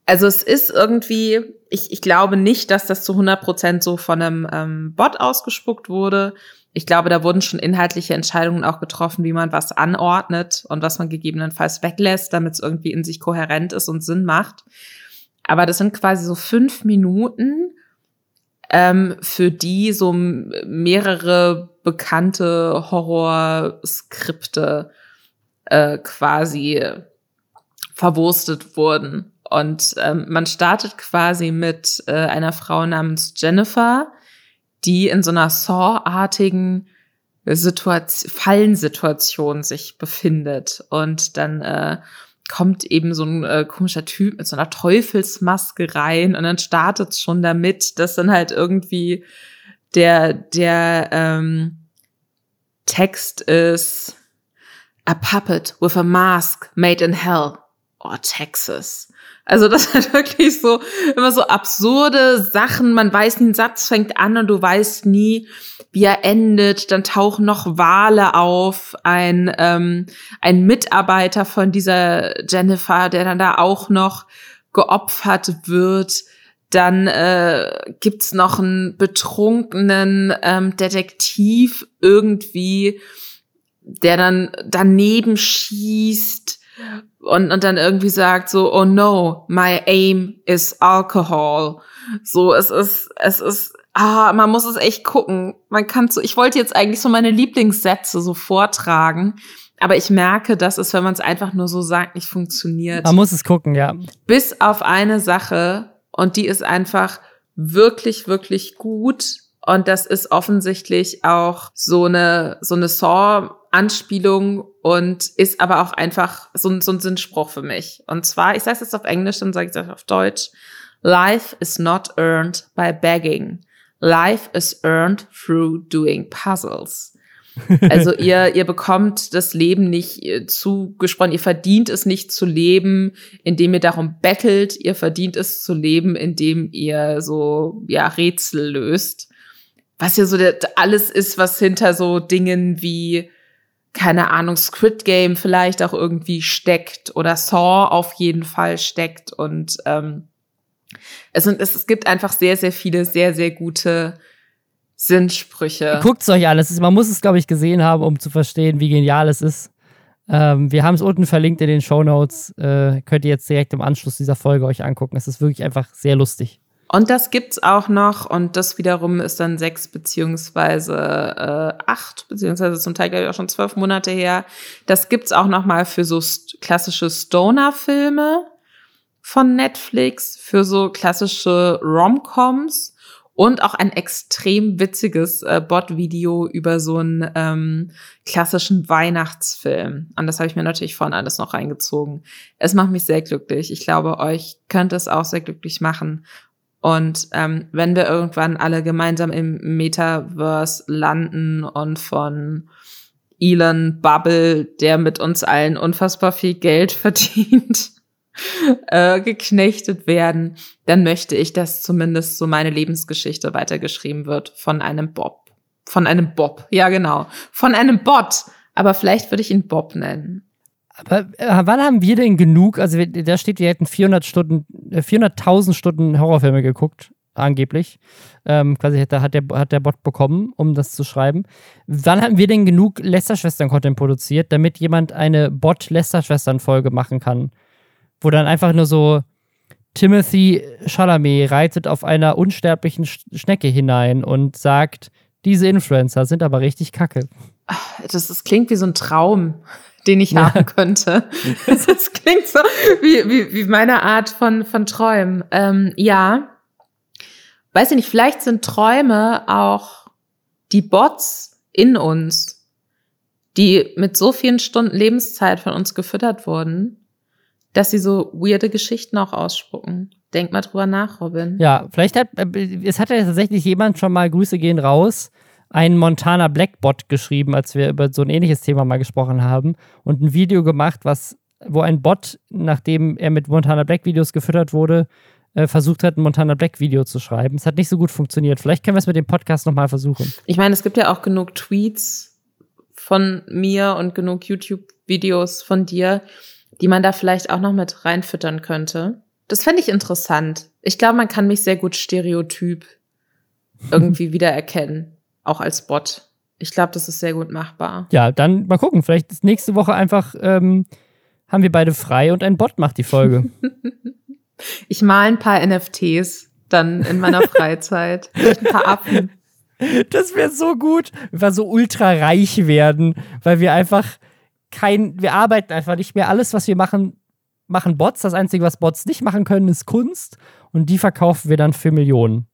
Also es ist irgendwie, ich, ich glaube nicht, dass das zu 100 Prozent so von einem ähm, Bot ausgespuckt wurde. Ich glaube, da wurden schon inhaltliche Entscheidungen auch getroffen, wie man was anordnet und was man gegebenenfalls weglässt, damit es irgendwie in sich kohärent ist und Sinn macht. Aber das sind quasi so fünf Minuten, ähm, für die so mehrere bekannte Horrorskripte äh, quasi verwurstet wurden. Und ähm, man startet quasi mit äh, einer Frau namens Jennifer, die in so einer Saw-artigen Situation, Fallensituation sich befindet und dann äh, kommt eben so ein äh, komischer Typ mit so einer Teufelsmaske rein und dann startet schon damit, dass dann halt irgendwie der, der, ähm, Text ist A puppet with a mask made in hell or Texas. Also das hat wirklich so immer so absurde Sachen. Man weiß ein Satz fängt an und du weißt nie, wie er endet. Dann tauchen noch Wale auf. Ein ähm, ein Mitarbeiter von dieser Jennifer, der dann da auch noch geopfert wird. Dann äh, gibt's noch einen betrunkenen ähm, Detektiv irgendwie, der dann daneben schießt und, und dann irgendwie sagt so, oh no, my aim is alcohol. So, es ist, es ist, ah, man muss es echt gucken. Man kann so, ich wollte jetzt eigentlich so meine Lieblingssätze so vortragen, aber ich merke, dass es, wenn man es einfach nur so sagt, nicht funktioniert. Man muss es gucken, ja. Bis auf eine Sache, und die ist einfach wirklich, wirklich gut. Und das ist offensichtlich auch so eine, so eine Saw-Anspielung und ist aber auch einfach so, ein so ein Sinnspruch für mich. Und zwar, ich sage es jetzt auf Englisch, dann sage ich es auf Deutsch. Life is not earned by begging. Life is earned through doing puzzles. Also ihr, ihr bekommt das Leben nicht äh, zugesprochen, ihr verdient es nicht zu leben, indem ihr darum bettelt, ihr verdient es zu leben, indem ihr so, ja, Rätsel löst. Was ja so der, alles ist, was hinter so Dingen wie, keine Ahnung, Squid Game vielleicht auch irgendwie steckt oder Saw auf jeden Fall steckt und ähm, es, es, gibt einfach sehr, sehr viele sehr, sehr gute Sinnsprüche. Guckt es euch an. Ist, man muss es, glaube ich, gesehen haben, um zu verstehen, wie genial es ist. Ähm, wir haben es unten verlinkt in den Show Notes. Äh, könnt ihr jetzt direkt im Anschluss dieser Folge euch angucken. Es ist wirklich einfach sehr lustig. Und das gibt's auch noch und das wiederum ist dann sechs beziehungsweise äh, acht beziehungsweise zum Teil glaube ich auch schon zwölf Monate her. Das gibt's auch noch mal für so st klassische Stoner-Filme von Netflix, für so klassische Romcoms und auch ein extrem witziges äh, Bot-Video über so einen ähm, klassischen Weihnachtsfilm. Und das habe ich mir natürlich vorhin alles noch reingezogen. Es macht mich sehr glücklich. Ich glaube, euch könnte es auch sehr glücklich machen. Und ähm, wenn wir irgendwann alle gemeinsam im Metaverse landen und von Elon Bubble, der mit uns allen unfassbar viel Geld verdient, äh, geknechtet werden, dann möchte ich, dass zumindest so meine Lebensgeschichte weitergeschrieben wird von einem Bob. Von einem Bob, ja genau. Von einem Bot. Aber vielleicht würde ich ihn Bob nennen. Aber äh, wann haben wir denn genug? Also da steht, wir hätten 400 Stunden, äh, 400.000 Stunden Horrorfilme geguckt, angeblich. Ähm, quasi hat, hat, der, hat der Bot bekommen, um das zu schreiben. Wann haben wir denn genug Lester-Schwestern-Content produziert, damit jemand eine Bot-Lester-Schwestern-Folge machen kann? wo dann einfach nur so Timothy Chalamet reitet auf einer unsterblichen Schnecke hinein und sagt, diese Influencer sind aber richtig kacke. Das, das klingt wie so ein Traum, den ich ja. haben könnte. Das, das klingt so wie, wie, wie meine Art von, von Träumen. Ähm, ja, weiß ich nicht, vielleicht sind Träume auch die Bots in uns, die mit so vielen Stunden Lebenszeit von uns gefüttert wurden, dass sie so weirde Geschichten auch ausspucken. Denk mal drüber nach, Robin. Ja, vielleicht hat, äh, es hat ja tatsächlich jemand schon mal, Grüße gehen raus, einen Montana Blackbot geschrieben, als wir über so ein ähnliches Thema mal gesprochen haben und ein Video gemacht, was, wo ein Bot, nachdem er mit Montana Black Videos gefüttert wurde, äh, versucht hat, ein Montana Black Video zu schreiben. Es hat nicht so gut funktioniert. Vielleicht können wir es mit dem Podcast nochmal versuchen. Ich meine, es gibt ja auch genug Tweets von mir und genug YouTube-Videos von dir, die man da vielleicht auch noch mit reinfüttern könnte. Das fände ich interessant. Ich glaube, man kann mich sehr gut stereotyp irgendwie wiedererkennen, auch als Bot. Ich glaube, das ist sehr gut machbar. Ja, dann mal gucken. Vielleicht ist nächste Woche einfach ähm, haben wir beide frei und ein Bot macht die Folge. ich mal ein paar NFTs dann in meiner Freizeit. ein paar Affen. Das wäre so gut, wenn wir so ultra reich werden, weil wir einfach kein, wir arbeiten einfach nicht mehr. Alles, was wir machen, machen Bots. Das Einzige, was Bots nicht machen können, ist Kunst. Und die verkaufen wir dann für Millionen.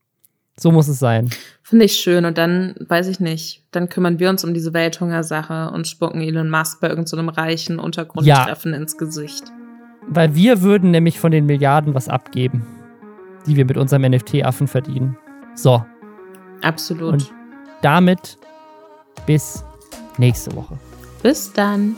So muss es sein. Finde ich schön. Und dann, weiß ich nicht, dann kümmern wir uns um diese Welthungersache und spucken Elon Musk bei irgendeinem so reichen Untergrundtreffen ja. ins Gesicht. Weil wir würden nämlich von den Milliarden was abgeben, die wir mit unserem NFT-Affen verdienen. So. Absolut. Und damit bis nächste Woche. Bis dann.